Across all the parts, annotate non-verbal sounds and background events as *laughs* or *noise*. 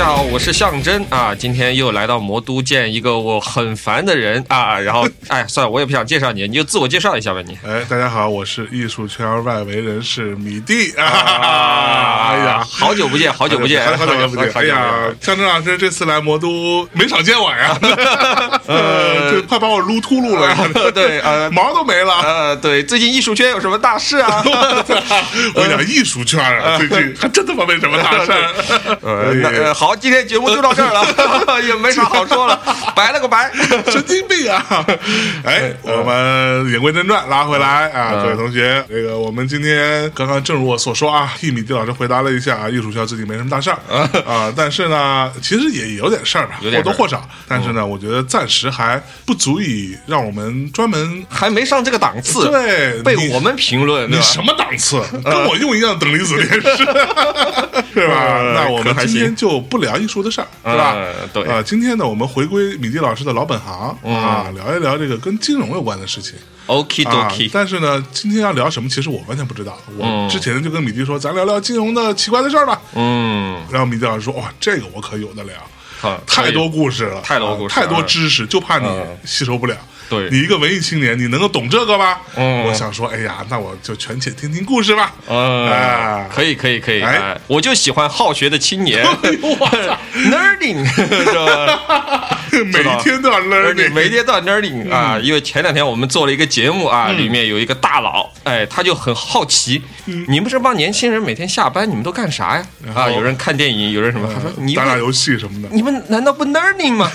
家好，我是象征啊，今天又来到魔都见一个我很烦的人啊，然后哎，算了，我也不想介绍你，你就自我介绍一下吧，你。哎，大家好，我是艺术圈外围人士米蒂啊！哎呀，好久不见，好久不见，好久不见！哎呀，象征老师这次来魔都没少见我呀，呃，*laughs* 就快把我撸秃噜了，*laughs* 对，呃，毛都没了，呃，对，最近艺术圈有什么大事啊？*laughs* 我讲艺术圈啊，最近还真他妈没什么大事。呃，好，今天节目就到这儿了，*laughs* 也没啥好说了，*laughs* 白了个白，*laughs* 神经病啊！哎，我们言归正传，拉回来啊，各位同学，这个我们今天刚刚正如我所说啊，替米蒂老师回答了一下啊，艺术校最近没什么大事儿啊，但是呢，其实也有点事儿吧，或多或少，但是呢，我觉得暂时还不足以让我们专门还没上这个档次，对，被我们评论，你什么档次？跟我用一样等离子电视，是吧？那我们今天就不聊艺术的事儿，是吧？对啊，今天呢，我们回归米蒂老师的老本行啊，聊一聊这个跟金融有关的事情。OK OK，但是呢，今天要聊什么，其实我完全不知道。我之前就跟米蒂说，咱聊聊金融的奇怪的事儿吧。嗯，然后米蒂老师说，哇，这个我可有的聊，太多故事了，太多故事，太多知识，就怕你吸收不了。对你一个文艺青年，你能够懂这个吗？嗯，我想说，哎呀，那我就全且听听故事吧。啊，可以，可以，可以。哎，我就喜欢好学的青年。*laughs* *laughs* Learning 是吧？*laughs* 每天都要 learning，每天都要 learning 啊！因为前两天我们做了一个节目啊，里面有一个大佬，哎，他就很好奇，你们这帮年轻人每天下班你们都干啥呀？啊，有人看电影，有人什么？他说你打打游戏什么的。你们难道不 learning 吗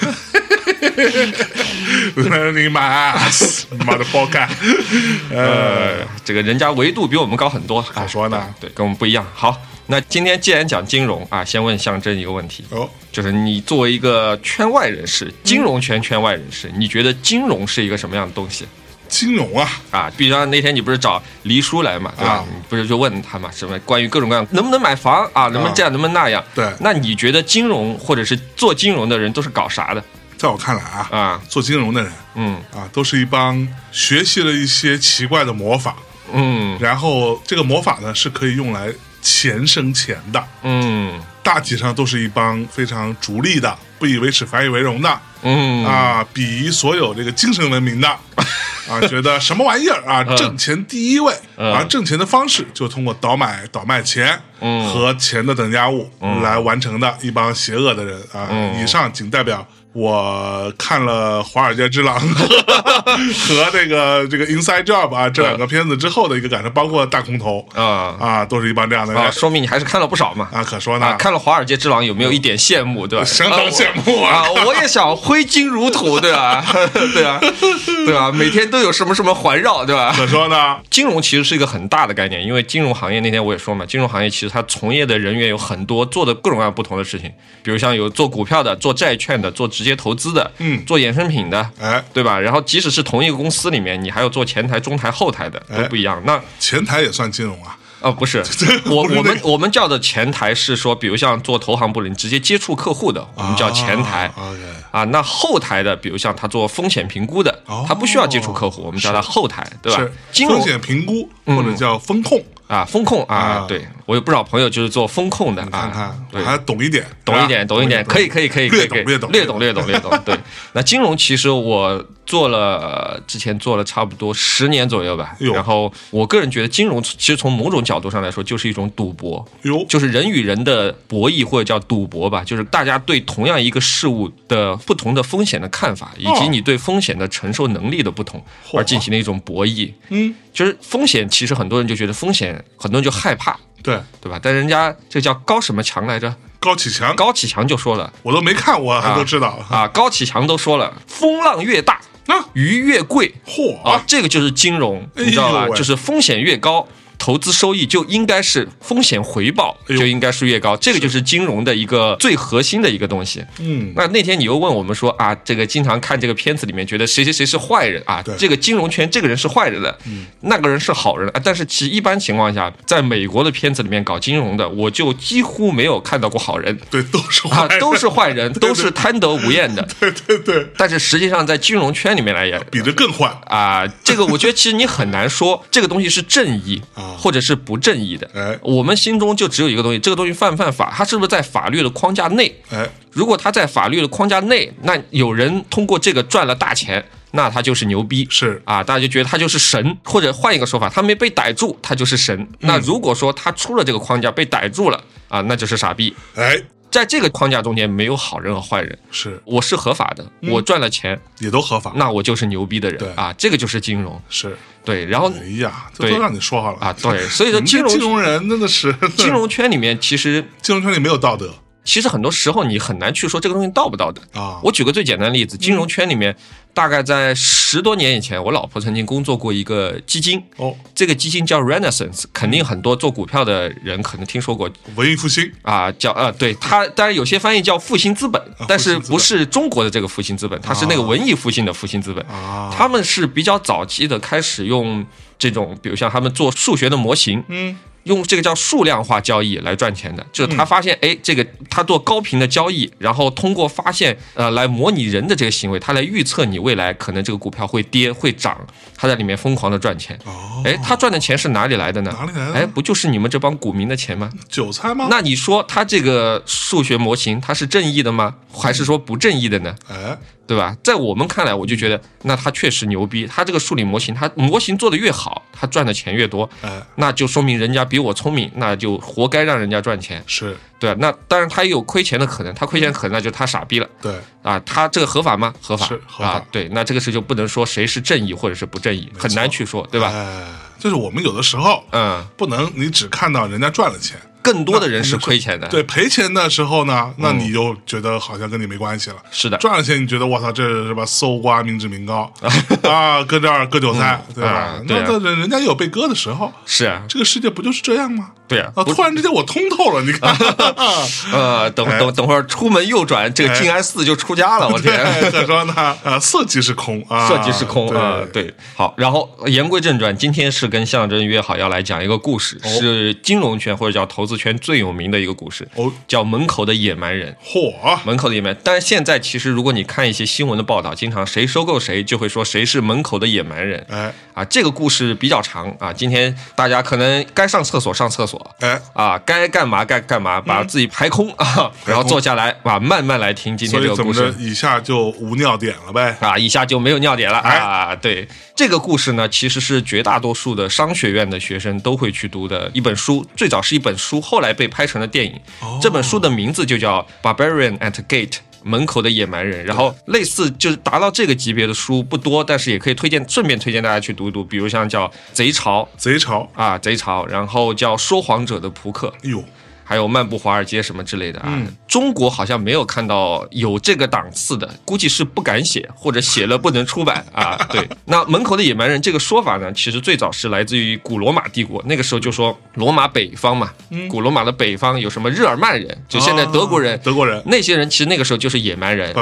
？learning my ass，妈的包干！*laughs* 呃，这个人家维度比我们高很多，咋说呢？对，跟我们不一样。好，那今天既然讲金融啊，先问象征一个问题哦，就是你作为一个圈外人士，金融圈圈外人士，你觉得金融是一个什么样的东西？金融啊啊，比如那天你不是找黎叔来嘛，对吧？你不是就问他嘛，什么关于各种各样能不能买房啊，能不能这样，能不能那样？对，那你觉得金融或者是做金融的人都是搞啥的？在我看来啊啊，做金融的人，嗯。啊，都是一帮学习了一些奇怪的魔法，嗯，然后这个魔法呢是可以用来钱生钱的，嗯，大体上都是一帮非常逐利的、不以为耻反以为荣的，嗯。啊，鄙夷所有这个精神文明的，*laughs* 啊，觉得什么玩意儿啊，挣钱第一位，而挣钱的方式就通过倒买倒卖钱和钱的等价物来完成的一帮邪恶的人啊，以上仅代表。我看了《华尔街之狼》*laughs* 和这个这个《Inside Job》啊这两个片子之后的一个感受，包括《大空头》啊啊，都是一帮这样的人，说明你还是看了不少嘛啊，可说呢。看了《华尔街之狼》有没有一点羡慕，对吧？相当羡慕啊！我也想挥金如土，对吧？*laughs* 对啊，对吧？每天都有什么什么环绕，对吧？可说呢。金融其实是一个很大的概念，因为金融行业那天我也说嘛，金融行业其实它从业的人员有很多，做的各种各样不同的事情，比如像有做股票的，做债券的，做直接投资的，嗯，做衍生品的，哎，对吧？然后即使是同一个公司里面，你还要做前台、中台、后台的，都不一样。那前台也算金融啊？哦，不是，*laughs* 我我们我们叫的前台是说，比如像做投行部的，你直接接触客户的，我们叫前台。啊，那后台的，比如像他做风险评估的，他不需要接触客户，我们叫他后台，对吧？风险评估或者叫风控。啊，风控啊，对我有不少朋友就是做风控的啊，对，还懂一点，懂一点，懂一点，可以，可以，可以，略懂，略懂，略懂，略懂，略懂。对，*laughs* 那金融其实我做了，之前做了差不多十年左右吧。然后我个人觉得，金融其实从某种角度上来说，就是一种赌博。哟，就是人与人的博弈或者叫赌博吧，就是大家对同样一个事物的不同的风险的看法，以及你对风险的承受能力的不同，而进行的一种博弈。嗯。就是风险，其实很多人就觉得风险，很多人就害怕，对对吧？但人家这叫高什么强来着？高启强，高启强就说了，我都没看，我还都知道啊。高启强都说了，风浪越大，那鱼越贵。嚯啊，这个就是金融，你知道吧？就是风险越高。投资收益就应该是风险回报就应该是越高，这个就是金融的一个最核心的一个东西。嗯，那那天你又问我们说啊，这个经常看这个片子里面觉得谁谁谁是坏人啊？这个金融圈这个人是坏人的，那个人是好人啊。但是其一般情况下，在美国的片子里面搞金融的，我就几乎没有看到过好人。对，都是啊，都是坏人，*laughs* 都是贪得无厌的。*laughs* 对对对。但是实际上在金融圈里面来也比这更坏啊。这个我觉得其实你很难说这个东西是正义啊。或者是不正义的。哎，我们心中就只有一个东西，这个东西犯不犯法？它是不是在法律的框架内？哎，如果它在法律的框架内，那有人通过这个赚了大钱，那他就是牛逼。是啊，大家就觉得他就是神，或者换一个说法，他没被逮住，他就是神。那如果说他出了这个框架被逮住了啊，那就是傻逼。哎。在这个框架中间，没有好人和坏人。是，我是合法的，我赚了钱也都合法，那我就是牛逼的人。对啊，这个就是金融。是对，然后哎呀，这都让你说好了啊。对，所以说金融金融人真的是金融圈里面，其实金融圈里没有道德。其实很多时候你很难去说这个东西道不道德啊。我举个最简单的例子，金融圈里面。大概在十多年以前，我老婆曾经工作过一个基金哦，这个基金叫 Renaissance，肯定很多做股票的人可能听说过。文艺复兴啊，叫呃，对它，当然有些翻译叫复兴资本，但是不是中国的这个复兴资本，它是那个文艺复兴的复兴资本啊。他们是比较早期的开始用这种，比如像他们做数学的模型，嗯。用这个叫数量化交易来赚钱的，就是他发现，哎，这个他做高频的交易，然后通过发现，呃，来模拟人的这个行为，他来预测你未来可能这个股票会跌会涨，他在里面疯狂的赚钱。哦，哎，他赚的钱是哪里来的呢？哪里来的？哎，不就是你们这帮股民的钱吗？韭菜吗？那你说他这个数学模型，它是正义的吗？还是说不正义的呢？哎。对吧？在我们看来，我就觉得那他确实牛逼。他这个数理模型，他模型做的越好，他赚的钱越多。哎，那就说明人家比我聪明，那就活该让人家赚钱。是对那当然他也有亏钱的可能，他亏钱可能那就他傻逼了。对啊，他这个合法吗？合法，是合法。对，那这个事就不能说谁是正义或者是不正义，很难去说，对吧？哎，就是我们有的时候，嗯，不能你只看到人家赚了钱。更多的人是亏钱的，对赔钱的时候呢，那你就觉得好像跟你没关系了。是的，赚了钱你觉得我操，这是吧？*laughs* 搜刮民脂民膏啊，搁这儿割韭菜，对吧？那那人人家也有被割的时候。是啊，这个世界不就是这样吗？对啊，突然之间我通透了，你看 *laughs* *laughs* 呃，等等等会儿出门右转，这个静安寺就出家了。我天，再说呢，啊，色即是空啊，色即是空啊，对。好，然后言归正传，今天是跟象征约好要来讲一个故事，是金融圈或者叫投资圈最有名的。一个故事哦，叫门口的野蛮人。嚯，门口的野蛮。但是现在其实，如果你看一些新闻的报道，经常谁收购谁，就会说谁是门口的野蛮人。哎，啊，这个故事比较长啊。今天大家可能该上厕所上厕所，哎，啊，该干嘛该干嘛，把自己排空啊，然后坐下来啊，慢慢来听今天这个故事。以下就无尿点了呗？啊，以下就没有尿点了啊。对，这个故事呢，其实是绝大多数的商学院的学生都会去读的一本书。最早是一本书，后来被拍成了。电影这本书的名字就叫《Barbarian at Gate》，门口的野蛮人。然后类似就是达到这个级别的书不多，但是也可以推荐，顺便推荐大家去读一读。比如像叫《贼潮》，贼潮啊，贼潮。然后叫《说谎者的扑克》。哎呦。还有漫步华尔街什么之类的啊，中国好像没有看到有这个档次的，估计是不敢写或者写了不能出版啊。*laughs* 对，那门口的野蛮人这个说法呢，其实最早是来自于古罗马帝国，那个时候就说罗马北方嘛，古罗马的北方有什么日耳曼人，就现在德国人，德国人。那些人其实那个时候就是野蛮人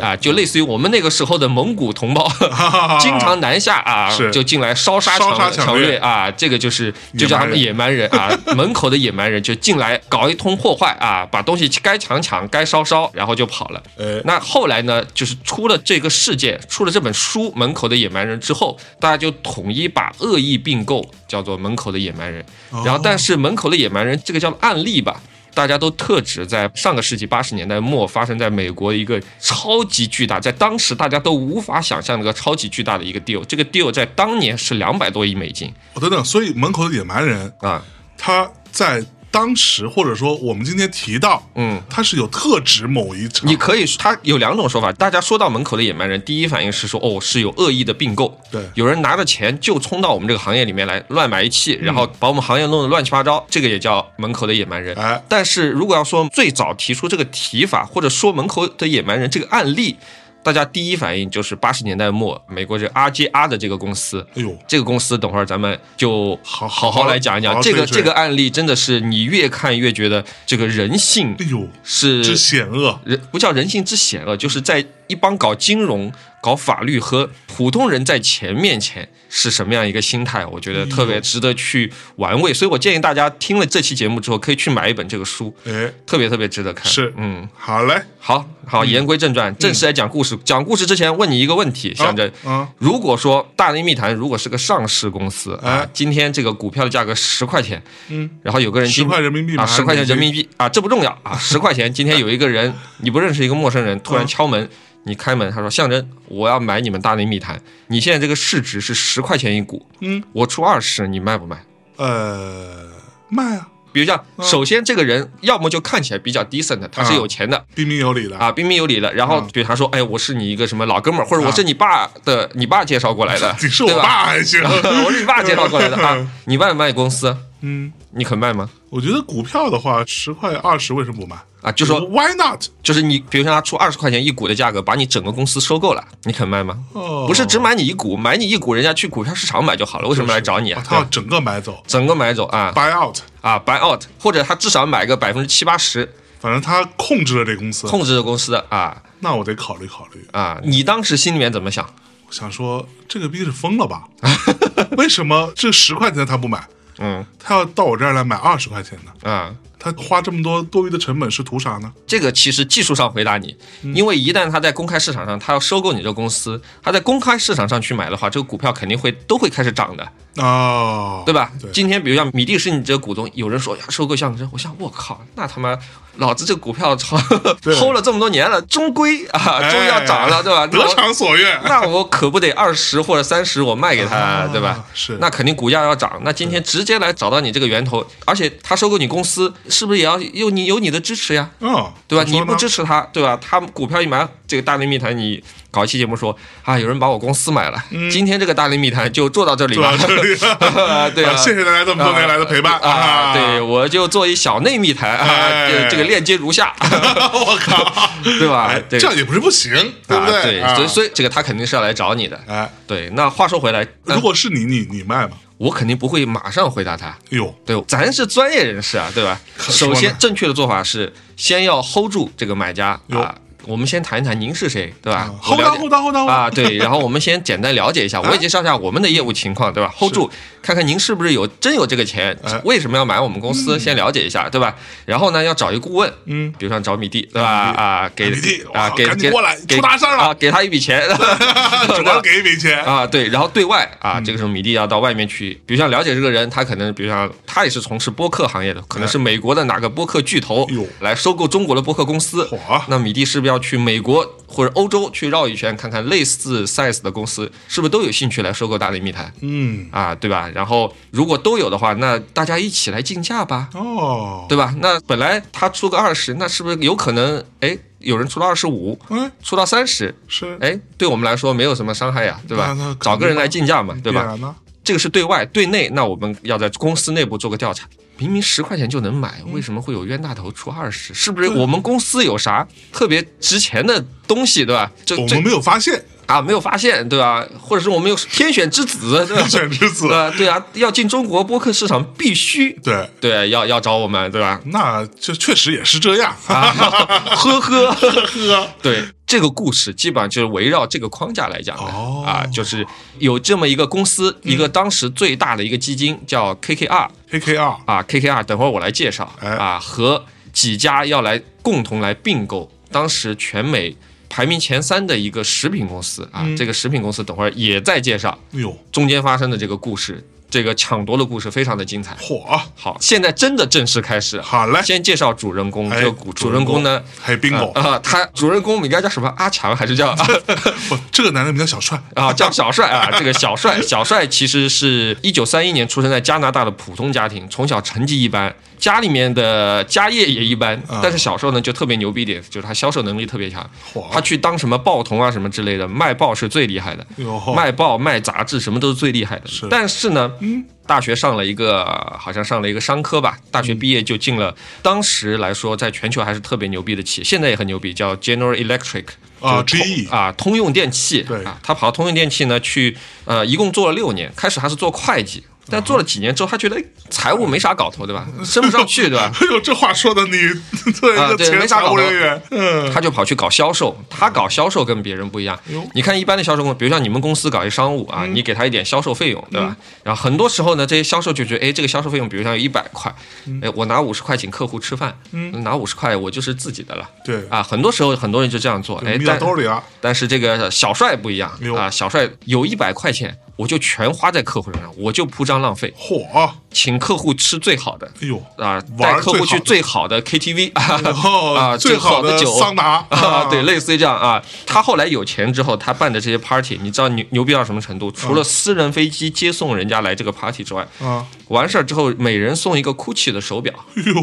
啊，就类似于我们那个时候的蒙古同胞，*laughs* 经常南下啊，就进来烧杀抢抢掠。啊，这个就是就叫他们野蛮人啊，*laughs* 门口的野蛮人就进来。搞一通破坏啊，把东西该抢抢，该烧烧，然后就跑了。呃，那后来呢，就是出了这个事件，出了这本书《门口的野蛮人》之后，大家就统一把恶意并购叫做“门口的野蛮人”。然后，但是“门口的野蛮人”这个叫案例吧，大家都特指在上个世纪八十年代末发生在美国一个超级巨大，在当时大家都无法想象那个超级巨大的一个 deal。这个 deal 在当年是两百多亿美金。哦，等等，所以“门口的野蛮人”啊，他在。当时或者说我们今天提到，嗯，他是有特指某一场。你可以，他有两种说法。大家说到门口的野蛮人，第一反应是说，哦，是有恶意的并购，对，有人拿着钱就冲到我们这个行业里面来乱买一气，然后把我们行业弄得乱七八糟，这个也叫门口的野蛮人。哎，但是如果要说最早提出这个提法，或者说门口的野蛮人这个案例。大家第一反应就是八十年代末美国这 RJR 的这个公司，哎呦，这个公司等会儿咱们就好好好来讲一讲。这个这个案例真的是你越看越觉得这个人性，哎呦，是之险恶，人不叫人性之险恶，就是在一帮搞金融、搞法律和普通人在钱面前。是什么样一个心态？我觉得特别值得去玩味，所以我建议大家听了这期节目之后，可以去买一本这个书，哎，特别特别值得看。是，嗯，好嘞，好好，言归正传，正式来讲故事。讲故事之前，问你一个问题，想着，嗯，如果说大内密谈如果是个上市公司啊，今天这个股票的价格十块钱，嗯，然后有个人十块人民币啊，十块钱人民币啊，这不重要啊，十块钱，今天有一个人 *laughs* 你不认识一个陌生人突然敲门。你开门，他说：“象征，我要买你们大内密谈。你现在这个市值是十块钱一股，嗯，我出二十，你卖不卖？呃，卖啊。比如像，首先这个人要么就看起来比较 decent，他是有钱的，彬彬有礼的啊，彬彬有礼的。然后，比如他说，哎，我是你一个什么老哥们儿，或者我是你爸的，你爸介绍过来的，*laughs* 你是我爸还行，*laughs* 我是你爸介绍过来的 *laughs* 啊。你卖不卖公司？嗯，你肯卖吗？我觉得股票的话，十块二十，为什么不卖？”啊，就说 Why not？就是你，比如说他出二十块钱一股的价格，把你整个公司收购了，你肯卖吗？哦，不是只买你一股，买你一股，人家去股票市场买就好了，为什么来找你啊？他要整个买走，整个买走啊，buy out 啊，buy out，或者他至少买个百分之七八十，反正他控制了这公司，控制了公司啊，那我得考虑考虑啊。你当时心里面怎么想？我想说这个逼是疯了吧？*laughs* 为什么这十块钱他不买？嗯，他要到我这儿来买二十块钱的啊。他花这么多多余的成本是图啥呢？这个其实技术上回答你，因为一旦他在公开市场上，他要收购你这个公司，他在公开市场上去买的话，这个股票肯定会都会开始涨的哦，对吧？今天比如像米蒂是你这个股东，有人说呀收购象征，我想我靠，那他妈。老子这股票操 *laughs* hold 了这么多年了，终归啊，终于要涨了，对吧？得偿所愿。*laughs* 那我可不得二十或者三十，我卖给他，对吧？是。那肯定股价要涨。那今天直接来找到你这个源头，而且他收购你公司，是不是也要有你有你的支持呀？嗯，对吧？你不支持他，对吧？他股票一买，这个大内密谈你。搞一期节目说啊，有人把我公司买了。今天这个大内密谈就做到这里吧。*laughs* 对啊，谢谢大家这么多年来的陪伴啊。对，我就做一小内密谈啊，这个链接如下。*laughs* 我靠，*laughs* 对吧？这样也不是不行，对不对？对，所以所以这个他肯定是要来找你的。哎，对。那话说回来，如果是你，你你卖吗？我肯定不会马上回答他。哟，对，咱是专业人士啊，对吧？首先，正确的做法是先要 hold 住这个买家啊。我们先谈一谈您是谁，对吧？hold 到 hold 到 hold 到啊，对。然后我们先简单了解一下，*laughs* 我也介绍一下我们的业务情况，对吧？hold 住，看看您是不是有真有这个钱，为什么要买我们公司？先了解一下，对吧？然后呢，要找一个顾问，嗯，比如像找米蒂，对吧？啊，给啊，给给过来，出大事了啊，给他一笔钱，*laughs* 主要给一笔钱啊，对。然后对外啊，这个时候米蒂要到外面去，比如像了解这个人，他可能，比如像他也是从事播客行业的，可能是美国的哪个播客巨头来收购中国的播客公司，那米蒂是不是要去美国？或者欧洲去绕一圈，看看类似 size 的公司是不是都有兴趣来收购大内密谈？嗯，啊，对吧？然后如果都有的话，那大家一起来竞价吧。哦，对吧？那本来他出个二十，那是不是有可能？哎，有人出到二十五，嗯，出到三十，是，哎，对我们来说没有什么伤害呀，对吧？找个人来竞价嘛，对吧？这个是对外，对内，那我们要在公司内部做个调查。明明十块钱就能买，为什么会有冤大头出二十？是不是我们公司有啥特别值钱的东西，对吧？这我们没有发现啊，没有发现，对吧？或者是我们有天选之子，*laughs* 天选之子，对啊，要进中国播客市场必须对对，要要找我们，对吧？那这确实也是这样，啊呵呵呵呵，对。这个故事基本上就是围绕这个框架来讲的啊，就是有这么一个公司，一个当时最大的一个基金叫 KKR，KKR 啊，KKR，等会儿我来介绍啊，和几家要来共同来并购，当时全美排名前三的一个食品公司啊，这个食品公司等会儿也在介绍，哎呦，中间发生的这个故事。这个抢夺的故事非常的精彩。嚯，好，现在真的正式开始。好嘞，先介绍主人公。这个主人公呢，还有 bingo 啊，他主人公应该叫什么？阿强还是叫？*laughs* 不，这个男人名叫小帅 *laughs* 啊，叫小帅啊。这个小帅，小帅其实是一九三一年出生在加拿大的普通家庭，从小成绩一般。家里面的家业也一般，但是小时候呢就特别牛逼点，就是他销售能力特别强。他去当什么报童啊什么之类的，卖报是最厉害的，卖报卖杂志什么都是最厉害的。但是呢，大学上了一个好像上了一个商科吧，大学毕业就进了当时来说在全球还是特别牛逼的企业，现在也很牛逼，叫 General Electric 啊，GE 啊，通用电器。对。啊，他跑到通用电器呢去，呃，一共做了六年，开始他是做会计。但做了几年之后，他觉得财务没啥搞头，对吧？升不上去，对吧？*laughs* 哎呦，这话说的，你 *laughs* 对啊，对，没啥搞头。嗯，他就跑去搞销售，他搞销售跟别人不一样。你看一般的销售公司，比如像你们公司搞一商务啊，你给他一点销售费用，对吧？然后很多时候呢，这些销售就觉得，哎，这个销售费用，比如像有一百块，哎，我拿五十块请客户吃饭，拿五十块我就是自己的了。对啊，很多时候很多人就这样做，哎，但兜里啊。但是这个小帅不一样啊，小帅有一百块钱。我就全花在客户身上，我就铺张浪费。嚯！请客户吃最好的，哎呦啊，带客户去最好的 KTV 啊，最好的酒桑拿啊，对，类似于这样啊。他后来有钱之后，他办的这些 party，你知道牛牛逼到什么程度？除了私人飞机接送人家来这个 party 之外，啊，完事儿之后每人送一个 GUCCI 的手表，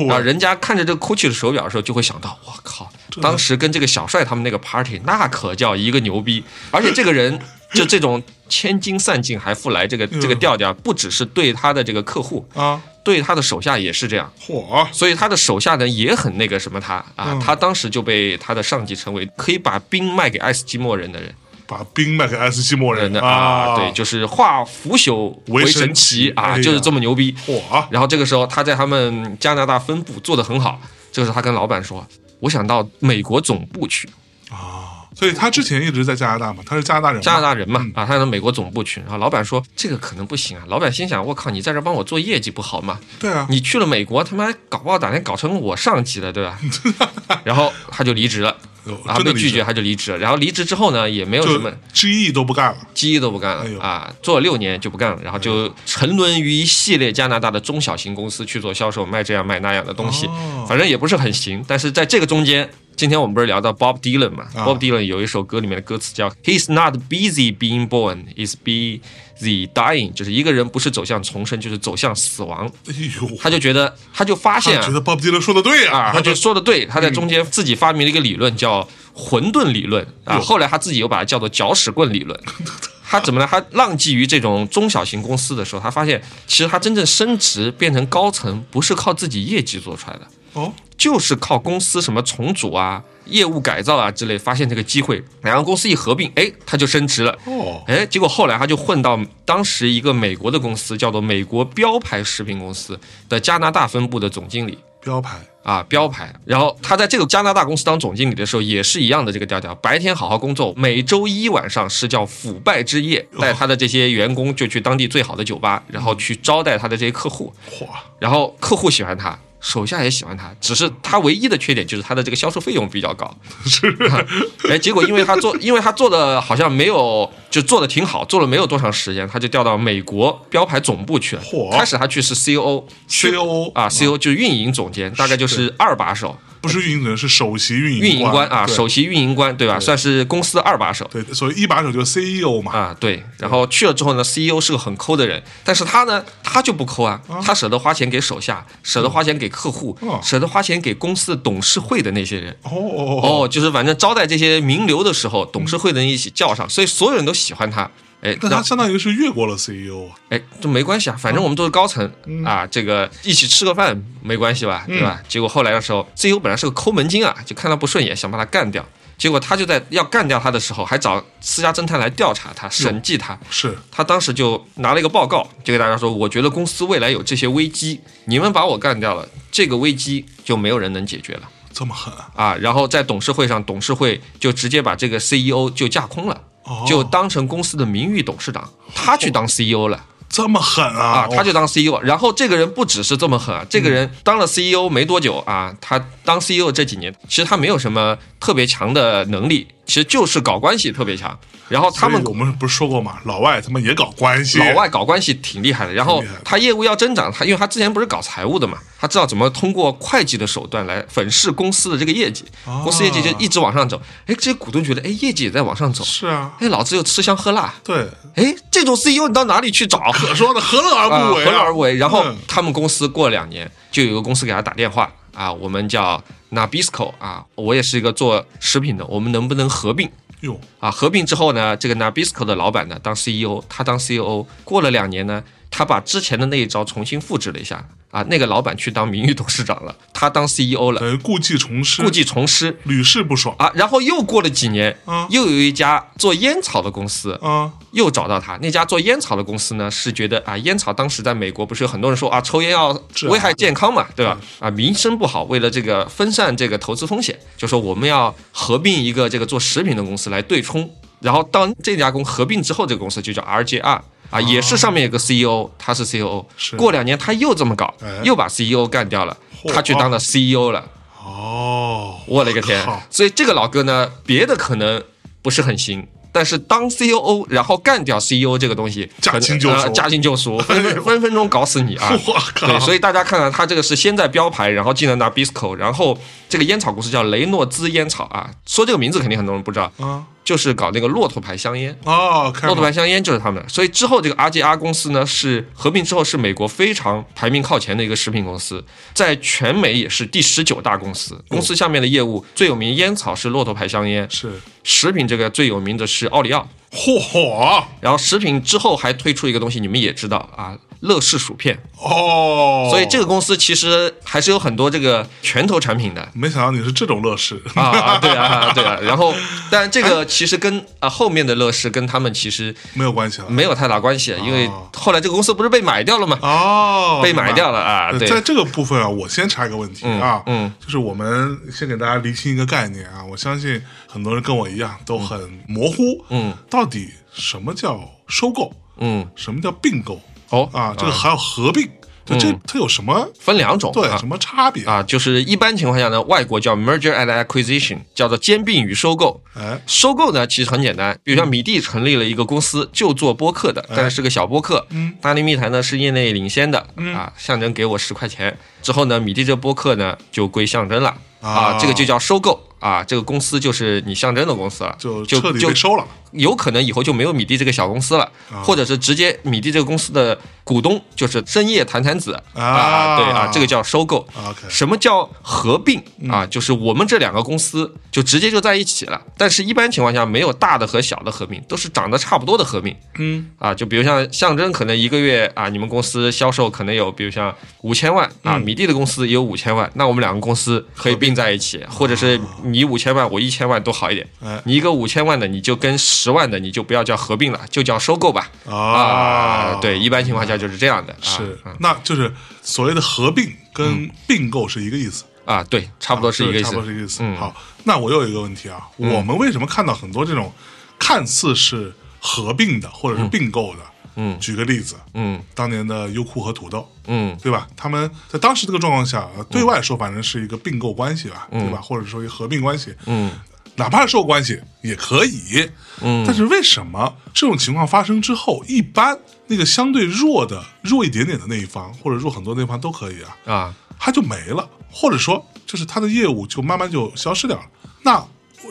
啊，人家看着这个 GUCCI 的手表的时候，就会想到，我靠，当时跟这个小帅他们那个 party，那可叫一个牛逼，而且这个人。就这种千金散尽还复来，这个这个调调，不只是对他的这个客户啊，对他的手下也是这样。嚯！所以他的手下人也很那个什么他啊，他当时就被他的上级称为可以把兵卖给爱斯基摩人的人，把兵卖给爱斯基摩人的啊，对，就是化腐朽为神奇啊，就是这么牛逼。嚯！然后这个时候他在他们加拿大分部做得很好，这个时候他跟老板说：“我想到美国总部去。”啊。所以他之前一直在加拿大嘛，他是加拿大人，加拿大人嘛，啊，他到美国总部去，然后老板说这个可能不行啊，老板心想我靠，你在这帮我做业绩不好吗？对啊，你去了美国，他妈搞不好哪天搞成我上级了，对吧？*laughs* 然后他就离职了，*laughs* 啊，被拒绝他就离职了，然后离职之后呢，也没有什么，GE 都不干了，，GE 都不干了啊，做了六年就不干了，然后就沉沦于一系列加拿大的中小型公司去做销售，卖这样卖那样的东西，反正也不是很行，但是在这个中间。今天我们不是聊到 Bob Dylan 嘛？Bob Dylan 有一首歌里面的歌词叫 "He's not busy being born, is busy dying"，就是一个人不是走向重生，就是走向死亡。哎呦，他就觉得，他就发现，觉得 Bob Dylan 说的对啊，他就说的对。他在中间自己发明了一个理论，叫混沌理论啊。后来他自己又把它叫做搅屎棍理论。*laughs* 他怎么呢？他浪迹于这种中小型公司的时候，他发现，其实他真正升职变成高层，不是靠自己业绩做出来的。哦。就是靠公司什么重组啊、业务改造啊之类，发现这个机会，两个公司一合并，哎，他就升职了。哦，哎，结果后来他就混到当时一个美国的公司，叫做美国标牌食品公司的加拿大分部的总经理。标牌啊，标牌。然后他在这个加拿大公司当总经理的时候，也是一样的这个调调，白天好好工作，每周一晚上是叫腐败之夜，带他的这些员工就去当地最好的酒吧，然后去招待他的这些客户。哇！然后客户喜欢他。手下也喜欢他，只是他唯一的缺点就是他的这个销售费用比较高。是，*laughs* 哎，结果因为他做，因为他做的好像没有，就做的挺好，做了没有多长时间，他就调到美国标牌总部去了。开始他去是 C O O，C O O 啊，C O 就是运营总监，大概就是二把手。不是运营人，是首席运营运营官啊，首席运营官对吧？算是公司的二把手。对，所以一把手就是 CEO 嘛。啊，对。然后去了之后呢，CEO 是个很抠的人，但是他呢，他就不抠啊，他舍得花钱给手下，舍得花钱给客户，舍得花钱给公司的董事会的那些人。哦哦哦，就是反正招待这些名流的时候，董事会的人一起叫上，所以所有人都喜欢他。哎，那他相当于是越过了 CEO 啊？哎，这没关系啊，反正我们都是高层啊，这个一起吃个饭没关系吧？对吧？结果后来的时候，CEO 本来是个抠门精啊，就看他不顺眼，想把他干掉。结果他就在要干掉他的时候，还找私家侦探来调查他、审计他。是他当时就拿了一个报告，就给大家说：“我觉得公司未来有这些危机，你们把我干掉了，这个危机就没有人能解决了。”这么狠啊！然后在董事会上，董事会就直接把这个 CEO 就架空了。就当成公司的名誉董事长，他去当 CEO 了，这么狠啊！啊，他就当 CEO，然后这个人不只是这么狠啊，这个人当了 CEO 没多久啊，他当 CEO 这几年，其实他没有什么特别强的能力，其实就是搞关系特别强。然后他们我们不是说过吗？老外他们也搞关系，老外搞关系挺厉害的。然后他业务要增长，他因为他之前不是搞财务的嘛，他知道怎么通过会计的手段来粉饰公司的这个业绩，公司业绩就一直往上走。哎，这些股东觉得，哎，业绩也在往上走。是啊，哎，老子又吃香喝辣。对，哎，这种 CEO 你到哪里去找？可说的，何乐而不为？何乐而不为？然后他们公司过了两年，就有个公司给他打电话啊，我们叫 Nabisco 啊，我也是一个做食品的，我们能不能合并？哟啊！合并之后呢，这个 Nabisco 的老板呢当 CEO，他当 CEO，过了两年呢，他把之前的那一招重新复制了一下。啊，那个老板去当名誉董事长了，他当 CEO 了，故技重施，故技重施，屡试不爽啊。然后又过了几年，啊，又有一家做烟草的公司，啊，又找到他。那家做烟草的公司呢，是觉得啊，烟草当时在美国不是有很多人说啊，抽烟要危害健康嘛，对吧？啊，名声不好，为了这个分散这个投资风险，就说我们要合并一个这个做食品的公司来对冲。然后当这家公合并之后，这个公司就叫 RJR。啊，也是上面有个 CEO，他是 CEO。过两年他又这么搞，又把 CEO 干掉了，他去当了 CEO 了。哦，我勒个天！所以这个老哥呢，别的可能不是很行。但是当 C O O，然后干掉 C E O 这个东西，驾轻就熟，驾轻就熟，*laughs* 分分钟搞死你啊！*laughs* 我靠！对，所以大家看看他这个是先在标牌，然后进了那 Bisco，然后这个烟草公司叫雷诺兹烟草啊。说这个名字肯定很多人不知道，啊，就是搞那个骆驼牌香烟哦，骆驼牌香烟就是他们。所以之后这个 R G R 公司呢，是合并之后是美国非常排名靠前的一个食品公司，在全美也是第十九大公司。公司下面的业务最有名烟草是骆驼牌香烟，是。食品这个最有名的是奥利奥，嚯嚯！然后食品之后还推出一个东西，你们也知道啊。乐事薯片哦，所以这个公司其实还是有很多这个拳头产品的。没想到你是这种乐事啊！对啊，*laughs* 对啊。然后，但这个其实跟啊后面的乐事跟他们其实没有关系了，没有太大关系，因为后来这个公司不是被买掉了吗？哦，被买掉了啊！对，在这个部分啊，我先查一个问题啊，嗯，就是我们先给大家厘清一个概念啊，我相信很多人跟我一样都很模糊，嗯，到底什么叫收购？嗯，什么叫并购？哦啊，这个还要合并，这它有什么分两种？对，什么差别啊？就是一般情况下呢，外国叫 merger and acquisition，叫做兼并与收购。哎，收购呢其实很简单，比如像米蒂成立了一个公司，就做播客的，但是是个小播客。嗯，大内密谈呢是业内领先的。嗯啊，象征给我十块钱之后呢，米蒂这播客呢就归象征了。啊，这个就叫收购啊，这个公司就是你象征的公司了，就就彻底被收了。有可能以后就没有米蒂这个小公司了，或者是直接米蒂这个公司的股东就是深夜谈谈子啊，对啊，这个叫收购。什么叫合并啊？就是我们这两个公司就直接就在一起了，但是一般情况下没有大的和小的合并，都是长得差不多的合并。嗯啊，就比如像象征可能一个月啊，你们公司销售可能有，比如像五千万啊，米蒂的公司也有五千万，那我们两个公司可以并在一起，或者是你五千万我一千万都好一点。你一个五千万的你就跟。十万的你就不要叫合并了，就叫收购吧。啊，对，一般情况下就是这样的。是，那就是所谓的合并跟并购是一个意思啊。对，差不多是一个意思。差不多是一个意思。好，那我有一个问题啊，我们为什么看到很多这种看似是合并的或者是并购的？嗯，举个例子，嗯，当年的优酷和土豆，嗯，对吧？他们在当时这个状况下，对外说反正是一个并购关系吧，对吧？或者说一个合并关系，嗯。哪怕是受关系也可以，嗯，但是为什么这种情况发生之后，一般那个相对弱的、弱一点点的那一方，或者弱很多那一方都可以啊，啊，他就没了，或者说就是他的业务就慢慢就消失掉了。那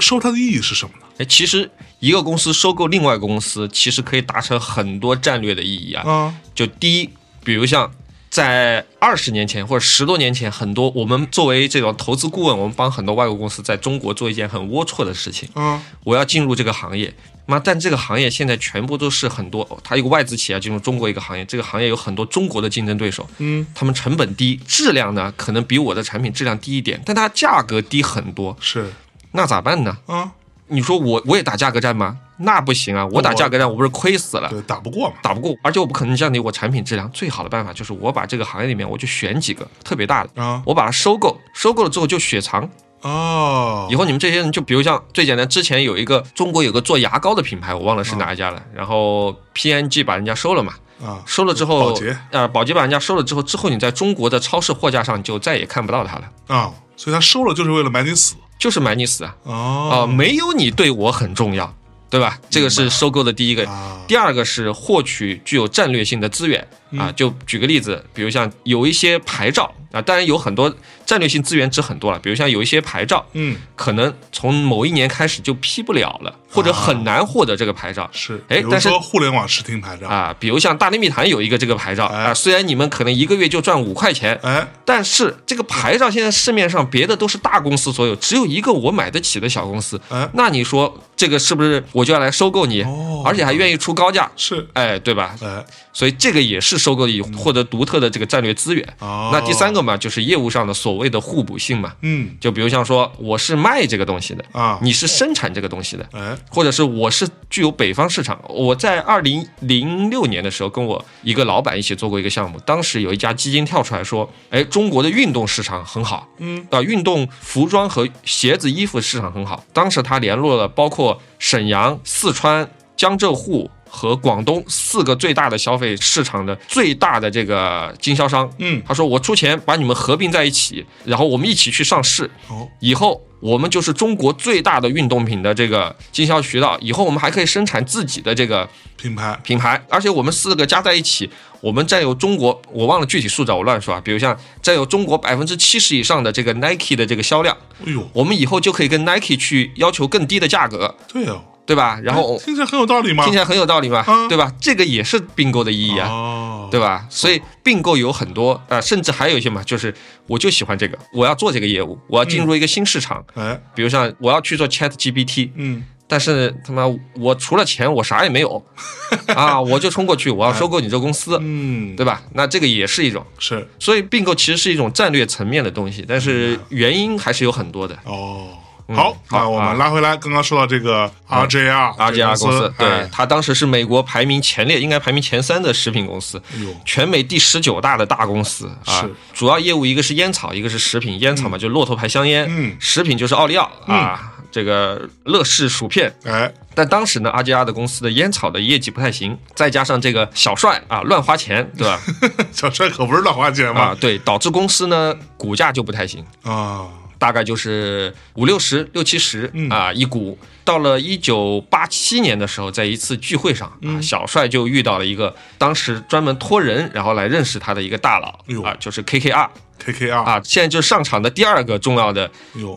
收它的意义是什么呢？哎，其实一个公司收购另外一个公司，其实可以达成很多战略的意义啊。啊，就第一，比如像。在二十年前或者十多年前，很多我们作为这种投资顾问，我们帮很多外国公司在中国做一件很龌龊的事情。嗯，我要进入这个行业，妈，但这个行业现在全部都是很多，它一个外资企业进入中国一个行业，这个行业有很多中国的竞争对手。嗯，他们成本低，质量呢可能比我的产品质量低一点，但它价格低很多。是，那咋办呢？啊。你说我我也打价格战吗？那不行啊！我打价格战，我不是亏死了？对，打不过嘛，打不过，而且我不可能降低我产品质量。最好的办法就是我把这个行业里面，我就选几个特别大的啊，我把它收购，收购了之后就雪藏哦。以后你们这些人就比如像最简单，之前有一个中国有个做牙膏的品牌，我忘了是哪一家了。然后 P N G 把人家收了嘛啊，收了之后保洁啊，保洁把人家收了之后，之后你在中国的超市货架上就再也看不到它了啊。所以他收了就是为了买你死。就是买你死啊！哦，没有你对我很重要，对吧？这个是收购的第一个。第二个是获取具有战略性的资源啊。就举个例子，比如像有一些牌照啊，当然有很多战略性资源值很多了。比如像有一些牌照，嗯，可能从某一年开始就批不了了，或者很难获得这个牌照。是，哎，但是互联网视听牌照啊，比如像大内密谈有一个这个牌照啊，虽然你们可能一个月就赚五块钱，哎，但是这个牌照现在市面上别的都是大公司所有，只有一个我买得起的小公司，哎，那你说这个是不是我就要来收购你？哦，而且还愿意出高价？是，哎，对吧？哎。所以这个也是收购以获得独特的这个战略资源。那第三个嘛，就是业务上的所谓的互补性嘛。嗯，就比如像说，我是卖这个东西的啊，你是生产这个东西的，哎，或者是我是具有北方市场。我在二零零六年的时候，跟我一个老板一起做过一个项目，当时有一家基金跳出来说，哎，中国的运动市场很好，嗯，啊，运动服装和鞋子、衣服市场很好。当时他联络了包括沈阳、四川、江浙沪。和广东四个最大的消费市场的最大的这个经销商，嗯，他说我出钱把你们合并在一起，然后我们一起去上市，哦，以后我们就是中国最大的运动品的这个经销渠道，以后我们还可以生产自己的这个品牌品牌，而且我们四个加在一起，我们占有中国，我忘了具体数字，我乱说啊，比如像占有中国百分之七十以上的这个 Nike 的这个销量，哎呦，我们以后就可以跟 Nike 去要求更低的价格，对哦。对吧？然后听起来很有道理吗？听起来很有道理吗？对吧？这个也是并购的意义啊，对吧？所以并购有很多啊，甚至还有一些嘛，就是我就喜欢这个，我要做这个业务，我要进入一个新市场。哎，比如像我要去做 Chat GPT，嗯，但是他妈我除了钱我啥也没有 *laughs* 啊，我就冲过去，我要收购你这公司，嗯，对吧？那这个也是一种是，所以并购其实是一种战略层面的东西，但是原因还是有很多的哦。好，那我们拉回来，刚刚说到这个 RJR，RJR 公司，对，它当时是美国排名前列，应该排名前三的食品公司，全美第十九大的大公司啊。主要业务一个是烟草，一个是食品。烟草嘛，就骆驼牌香烟，嗯，食品就是奥利奥啊，这个乐事薯片。哎，但当时呢，RJR 的公司的烟草的业绩不太行，再加上这个小帅啊乱花钱，对吧？*laughs* 小帅可不是乱花钱嘛，对，导致公司呢股价就不太行啊。大概就是五六十、六七十啊一股。到了一九八七年的时候，在一次聚会上啊，小帅就遇到了一个当时专门托人然后来认识他的一个大佬啊，就是 KKR。KKR 啊，现在就是上场的第二个重要的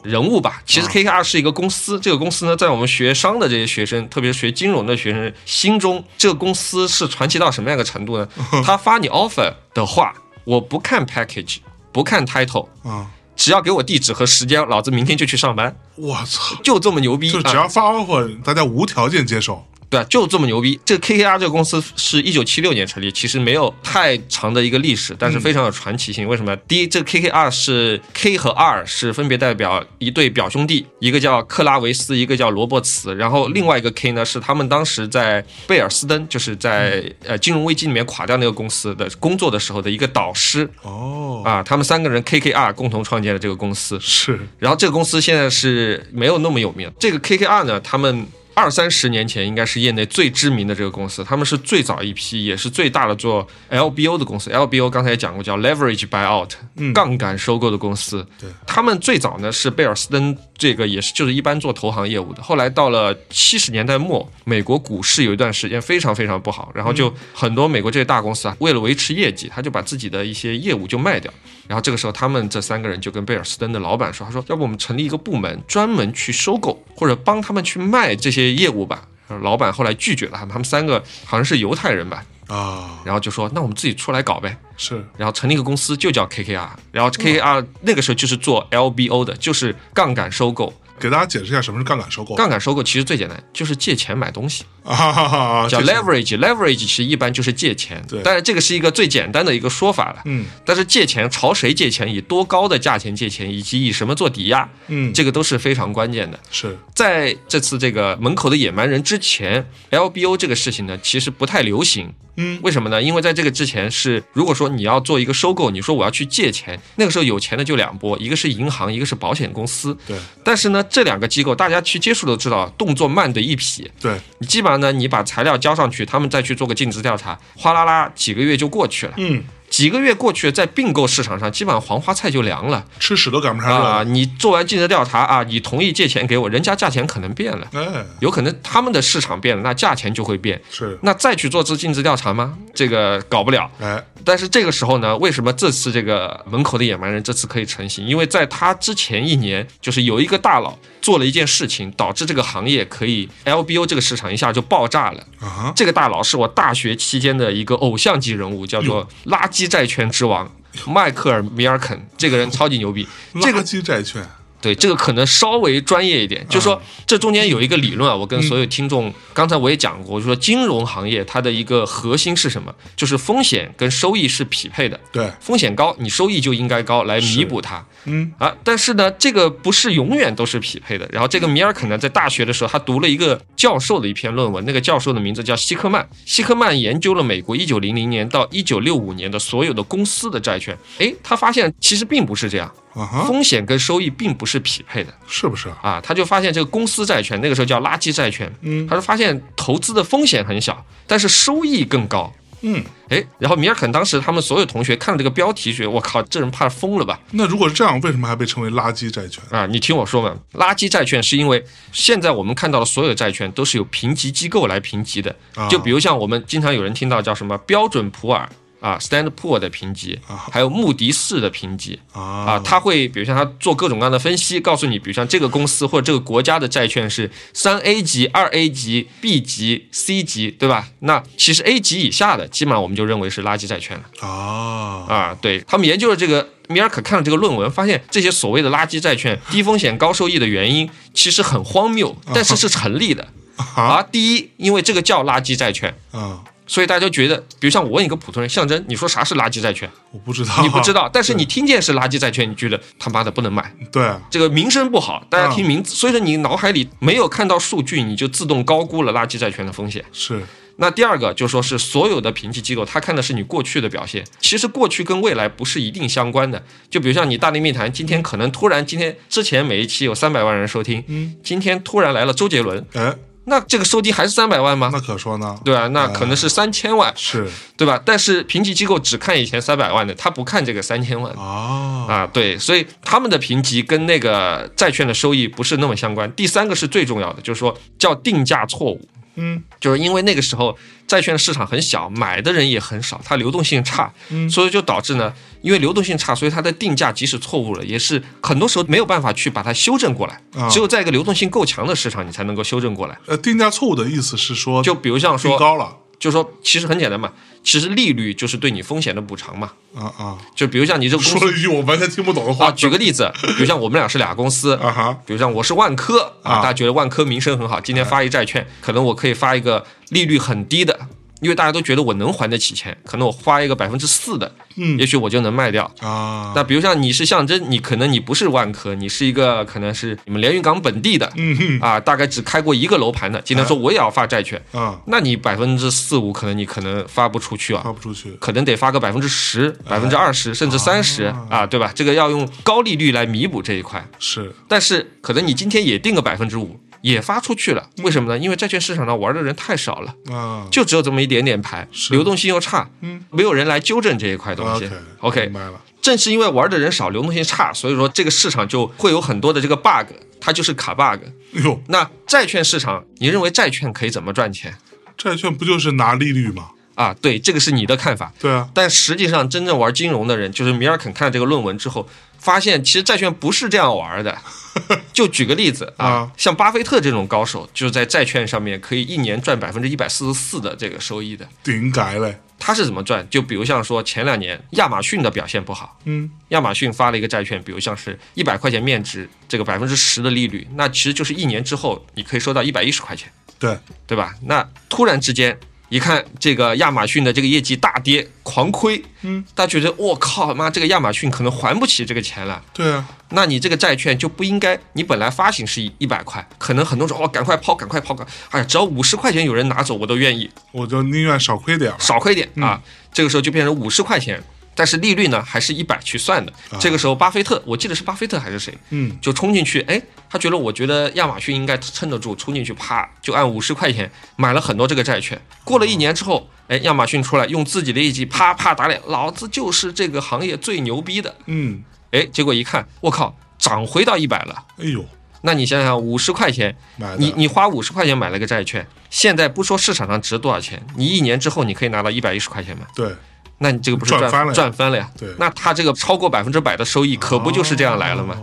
人物吧。其实 KKR 是一个公司，这个公司呢，在我们学商的这些学生，特别是学金融的学生心中，这个公司是传奇到什么样一个程度呢？*laughs* 他发你 offer 的话，我不看 package，不看 title 啊。只要给我地址和时间，老子明天就去上班。我操，就这么牛逼！就只要发 offer，大家无条件接受。对啊，就这么牛逼。这个 KKR 这个公司是一九七六年成立，其实没有太长的一个历史，但是非常有传奇性。为什么？第一，这个 KKR 是 K 和 R 是分别代表一对表兄弟，一个叫克拉维斯，一个叫罗伯茨。然后另外一个 K 呢，是他们当时在贝尔斯登，就是在呃金融危机里面垮掉那个公司的工作的时候的一个导师。哦，啊，他们三个人 KKR 共同创建了这个公司。是。然后这个公司现在是没有那么有名。这个 KKR 呢，他们。二三十年前应该是业内最知名的这个公司，他们是最早一批，也是最大的做 LBO 的公司。LBO 刚才也讲过，叫 Leverage Buyout，杠杆收购的公司。对，他们最早呢是贝尔斯登，这个也是就是一般做投行业务的。后来到了七十年代末，美国股市有一段时间非常非常不好，然后就很多美国这些大公司啊，为了维持业绩，他就把自己的一些业务就卖掉。然后这个时候，他们这三个人就跟贝尔斯登的老板说：“他说，要不我们成立一个部门，专门去收购或者帮他们去卖这些业务吧。”老板后来拒绝了他们，他们三个好像是犹太人吧？啊，然后就说：“那我们自己出来搞呗。”是，然后成立一个公司，就叫 KKR。然后 KKR 那个时候就是做 LBO 的，就是杠杆收购。给大家解释一下什么是杠杆收购。杠杆收购其实最简单，就是借钱买东西，叫 leverage。leverage 其实一般就是借钱，对。但是这个是一个最简单的一个说法了，嗯。但是借钱朝谁借钱，以多高的价钱借钱，以及以什么做抵押，嗯，这个都是非常关键的。是在这次这个门口的野蛮人之前，LBO 这个事情呢，其实不太流行。嗯，为什么呢？因为在这个之前是，如果说你要做一个收购，你说我要去借钱，那个时候有钱的就两波，一个是银行，一个是保险公司。对。但是呢，这两个机构大家去接触都知道，动作慢的一匹。对。你基本上呢，你把材料交上去，他们再去做个尽职调查，哗啦啦几个月就过去了。嗯。几个月过去，在并购市场上，基本上黄花菜就凉了，吃屎都赶不上啊！你做完尽职调查啊，你同意借钱给我，人家价钱可能变了，哎，有可能他们的市场变了，那价钱就会变。是，那再去做这尽职调查吗？这个搞不了。哎，但是这个时候呢，为什么这次这个门口的野蛮人这次可以成型？因为在他之前一年，就是有一个大佬做了一件事情，导致这个行业可以 LBO 这个市场一下就爆炸了。啊，这个大佬是我大学期间的一个偶像级人物，叫做垃圾债券之王。迈克尔·米尔肯这个人超级牛逼，这个垃圾债券。对这个可能稍微专业一点，就是说这中间有一个理论啊，我跟所有听众刚才我也讲过，我就说金融行业它的一个核心是什么？就是风险跟收益是匹配的。对，风险高，你收益就应该高来弥补它。嗯啊，但是呢，这个不是永远都是匹配的。然后这个米尔肯呢，在大学的时候，他读了一个教授的一篇论文，那个教授的名字叫希克曼。希克曼研究了美国一九零零年到一九六五年的所有的公司的债券，诶，他发现其实并不是这样。风险跟收益并不是匹配的，是不是啊？他就发现这个公司债券那个时候叫垃圾债券，嗯，他就发现投资的风险很小，但是收益更高，嗯，哎，然后米尔肯当时他们所有同学看了这个标题，觉得我靠，这人怕疯了吧？那如果是这样，为什么还被称为垃圾债券啊？你听我说嘛，垃圾债券是因为现在我们看到的所有债券都是由评级机构来评级的，就比如像我们经常有人听到叫什么标准普尔。啊，Stand Poor 的评级，还有穆迪士的评级啊，他会比如像他做各种各样的分析，告诉你，比如像这个公司或者这个国家的债券是三 A 级、二 A 级、B 级、C 级，对吧？那其实 A 级以下的，基本上我们就认为是垃圾债券了啊啊！对他们研究了这个米尔可看了这个论文，发现这些所谓的垃圾债券低风险高收益的原因其实很荒谬，但是是成立的啊。第一，因为这个叫垃圾债券啊。所以大家觉得，比如像我问一个普通人，象征，你说啥是垃圾债券？我不知道，你不知道，但是你听见是垃圾债券，你觉得他妈的不能买？对，这个名声不好，大家听名字，所以说你脑海里没有看到数据，你就自动高估了垃圾债券的风险。是。那第二个就说是所有的评级机构，他看的是你过去的表现，其实过去跟未来不是一定相关的。就比如像你大内密谈，今天可能突然今天之前每一期有三百万人收听，嗯，今天突然来了周杰伦，哎。那这个收集还是三百万吗？那可说呢，对吧？那可能是三千万，是对吧？但是评级机构只看以前三百万的，他不看这个三千万啊啊，对，所以他们的评级跟那个债券的收益不是那么相关。第三个是最重要的，就是说叫定价错误。嗯，就是因为那个时候债券市场很小，买的人也很少，它流动性差，嗯，所以就导致呢，因为流动性差，所以它的定价即使错误了，也是很多时候没有办法去把它修正过来，只有在一个流动性够强的市场，你才能够修正过来。呃，定价错误的意思是说，就比如像说高了。就说其实很简单嘛，其实利率就是对你风险的补偿嘛。啊啊，就比如像你这个说了一句我完全听不懂的话。举个例子，比如像我们俩是俩公司啊哈，比如像我是万科啊，大家觉得万科名声很好，今天发一债券，可能我可以发一个利率很低的。因为大家都觉得我能还得起钱，可能我花一个百分之四的，嗯，也许我就能卖掉。啊。那比如像你是象征，你可能你不是万科，你是一个可能是你们连云港本地的，嗯啊，大概只开过一个楼盘的，今天说我也要发债券啊，那你百分之四五可能你可能发不出去啊，发不出去，可能得发个百分之十、百分之二十甚至三十啊，对吧？这个要用高利率来弥补这一块。是，但是可能你今天也定个百分之五。也发出去了，为什么呢？因为债券市场上玩的人太少了啊，就只有这么一点点牌，流动性又差，嗯，没有人来纠正这一块东西。OK，明白了。正是因为玩的人少，流动性差，所以说这个市场就会有很多的这个 bug，它就是卡 bug。哎呦，那债券市场，你认为债券可以怎么赚钱？债券不就是拿利率吗？啊，对，这个是你的看法。对啊，但实际上真正玩金融的人，就是米尔肯看了这个论文之后，发现其实债券不是这样玩的。*laughs* 就举个例子啊，像巴菲特这种高手，就是在债券上面可以一年赚百分之一百四十四的这个收益的。顶改嘞！他是怎么赚？就比如像说前两年亚马逊的表现不好，嗯，亚马逊发了一个债券，比如像是一百块钱面值，这个百分之十的利率，那其实就是一年之后你可以收到一百一十块钱，对对吧？那突然之间。一看这个亚马逊的这个业绩大跌，狂亏，嗯，大家觉得我靠妈，这个亚马逊可能还不起这个钱了。对啊，那你这个债券就不应该，你本来发行是一一百块，可能很多人说哦，赶快抛，赶快抛，哎呀，只要五十块钱有人拿走，我都愿意，我就宁愿少亏点，少亏点啊。这个时候就变成五十块钱，但是利率呢还是一百去算的。这个时候，巴菲特，我记得是巴菲特还是谁，嗯，就冲进去，哎，他觉得我觉得亚马逊应该撑得住，冲进去，啪，就按五十块钱买了很多这个债券。过了一年之后，哎，亚马逊出来用自己的业绩啪啪打脸，老子就是这个行业最牛逼的，嗯，哎，结果一看，我靠，涨回到一百了，哎呦。那你想想，五十块钱，你你花五十块钱买了个债券，现在不说市场上值多少钱，你一年之后你可以拿到一百一十块钱吗？对，那你这个不是赚翻了？赚翻了呀！对，那他这个超过百分之百的收益，可不就是这样来了吗？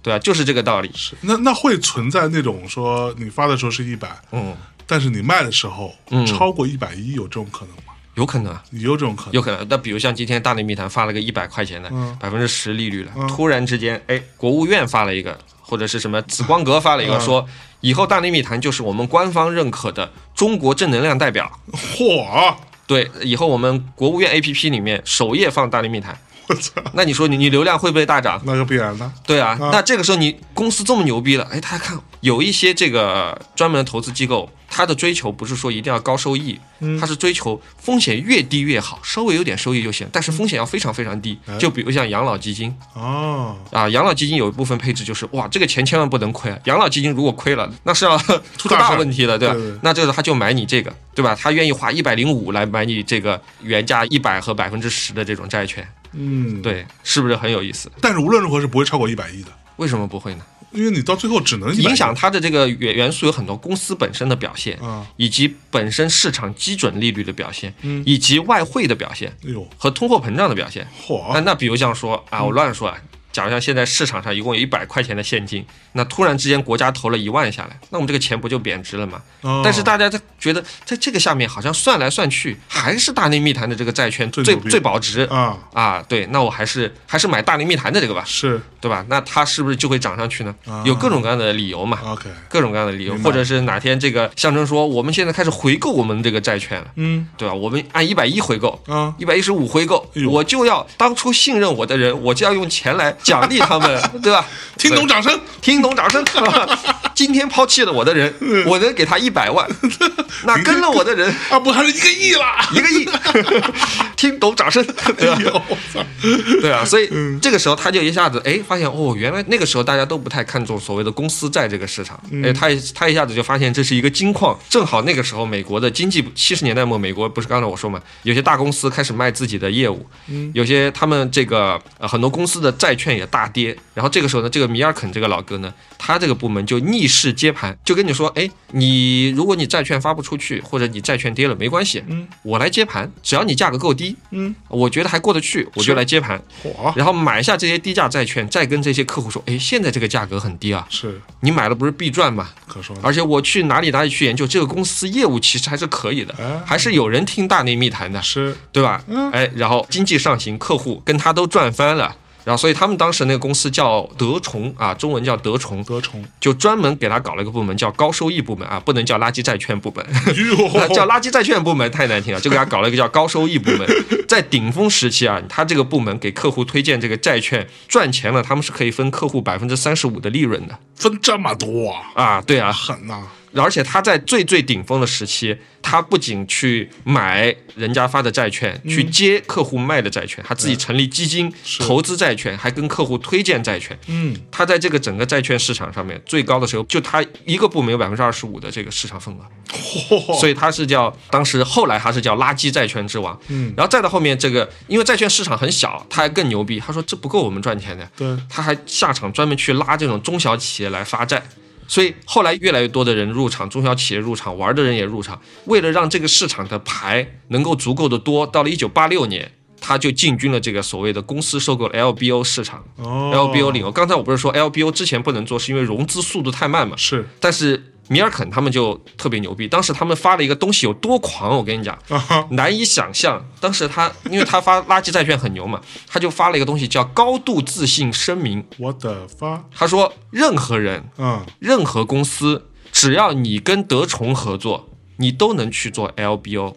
对啊，就是这个道理。是，那那会存在那种说你发的时候是一百，嗯，但是你卖的时候超过一百一，有这种可能吗？有可能，有这种可能，有可能。那比如像今天大内密谈发了个一百块钱的百分之十利率了，突然之间，哎，国务院发了一个。或者是什么紫光阁发了一个说，以后大内密谈就是我们官方认可的中国正能量代表。*laughs* 嚯！对，以后我们国务院 APP 里面首页放大力密谈。我操！那你说你你流量会不会大涨？那就必然的。对啊，那这个时候你公司这么牛逼了，哎，他看有一些这个专门的投资机构。他的追求不是说一定要高收益，他是追求风险越低越好，稍微有点收益就行，但是风险要非常非常低。就比如像养老基金哦，啊，养老基金有一部分配置就是哇，这个钱千万不能亏啊！养老基金如果亏了，那是要 *laughs* 出大问题的，对吧？那这个他就买你这个，对吧？他愿意花一百零五来买你这个原价一百和百分之十的这种债券，嗯，对，是不是很有意思？但是无论如何是不会超过一百亿的，为什么不会呢？因为你到最后只能影响它的这个元元素有很多，公司本身的表现，以及本身市场基准利率的表现，以及外汇的表现，和通货膨胀的表现。嚯！那那比如像说啊，我乱说啊。假如像现在市场上一共有一百块钱的现金，那突然之间国家投了一万下来，那我们这个钱不就贬值了吗？但是大家在觉得在这个下面好像算来算去还是大内密谈的这个债券最最保值啊啊！对，那我还是还是买大内密谈的这个吧，是对吧？那它是不是就会涨上去呢？有各种各样的理由嘛？OK，各种各样的理由，或者是哪天这个象征说我们现在开始回购我们这个债券了，嗯，对吧？我们按一百一回购，啊，一百一十五回购，我就要当初信任我的人，我就要用钱来。奖励他们，*laughs* 对吧？听懂掌声，听懂掌声。*laughs* 今天抛弃了我的人，*laughs* 我能给他一百万。那跟了我的人啊，不还是一个亿了？一个亿。听懂掌声。对吧？对啊，所以这个时候他就一下子哎，发现哦，原来那个时候大家都不太看重所谓的公司债这个市场。哎，他他一下子就发现这是一个金矿。正好那个时候美国的经济七十年代末，美国不是刚才我说嘛，有些大公司开始卖自己的业务，有些他们这个很多公司的债券。也大跌，然后这个时候呢，这个米尔肯这个老哥呢，他这个部门就逆势接盘，就跟你说，哎，你如果你债券发不出去，或者你债券跌了，没关系，嗯，我来接盘，只要你价格够低，嗯，我觉得还过得去，我就来接盘，然后买下这些低价债券，再跟这些客户说，哎，现在这个价格很低啊，是你买了不是必赚吗？可说，而且我去哪里哪里去研究这个公司业务，其实还是可以的，还是有人听大内密谈的，是对吧？嗯，哎，然后经济上行，客户跟他都赚翻了。然后，所以他们当时那个公司叫德崇啊，中文叫德崇，德崇就专门给他搞了一个部门，叫高收益部门啊，不能叫垃圾债券部门，*laughs* 叫垃圾债券部门太难听了，就给他搞了一个叫高收益部门。*laughs* 在顶峰时期啊，他这个部门给客户推荐这个债券赚钱了，他们是可以分客户百分之三十五的利润的，分这么多啊？啊，对啊，狠呐！而且他在最最顶峰的时期，他不仅去买人家发的债券，去接客户卖的债券，他自己成立基金投资债券，还跟客户推荐债券。嗯，他在这个整个债券市场上面最高的时候，就他一个部门有百分之二十五的这个市场份额，所以他是叫当时后来他是叫垃圾债券之王。嗯，然后再到后面这个，因为债券市场很小，他还更牛逼，他说这不够我们赚钱的，对，他还下场专门去拉这种中小企业来发债。所以后来越来越多的人入场，中小企业入场，玩的人也入场。为了让这个市场的牌能够足够的多，到了一九八六年，他就进军了这个所谓的公司收购 LBO 市场。LBO 领域，刚才我不是说 LBO 之前不能做，是因为融资速度太慢嘛？是，但是。米尔肯他们就特别牛逼，当时他们发了一个东西有多狂，我跟你讲，难以想象。当时他，因为他发垃圾债券很牛嘛，他就发了一个东西叫高度自信声明。我的发，他说任何人，嗯，任何公司，只要你跟德崇合作，你都能去做 LBO。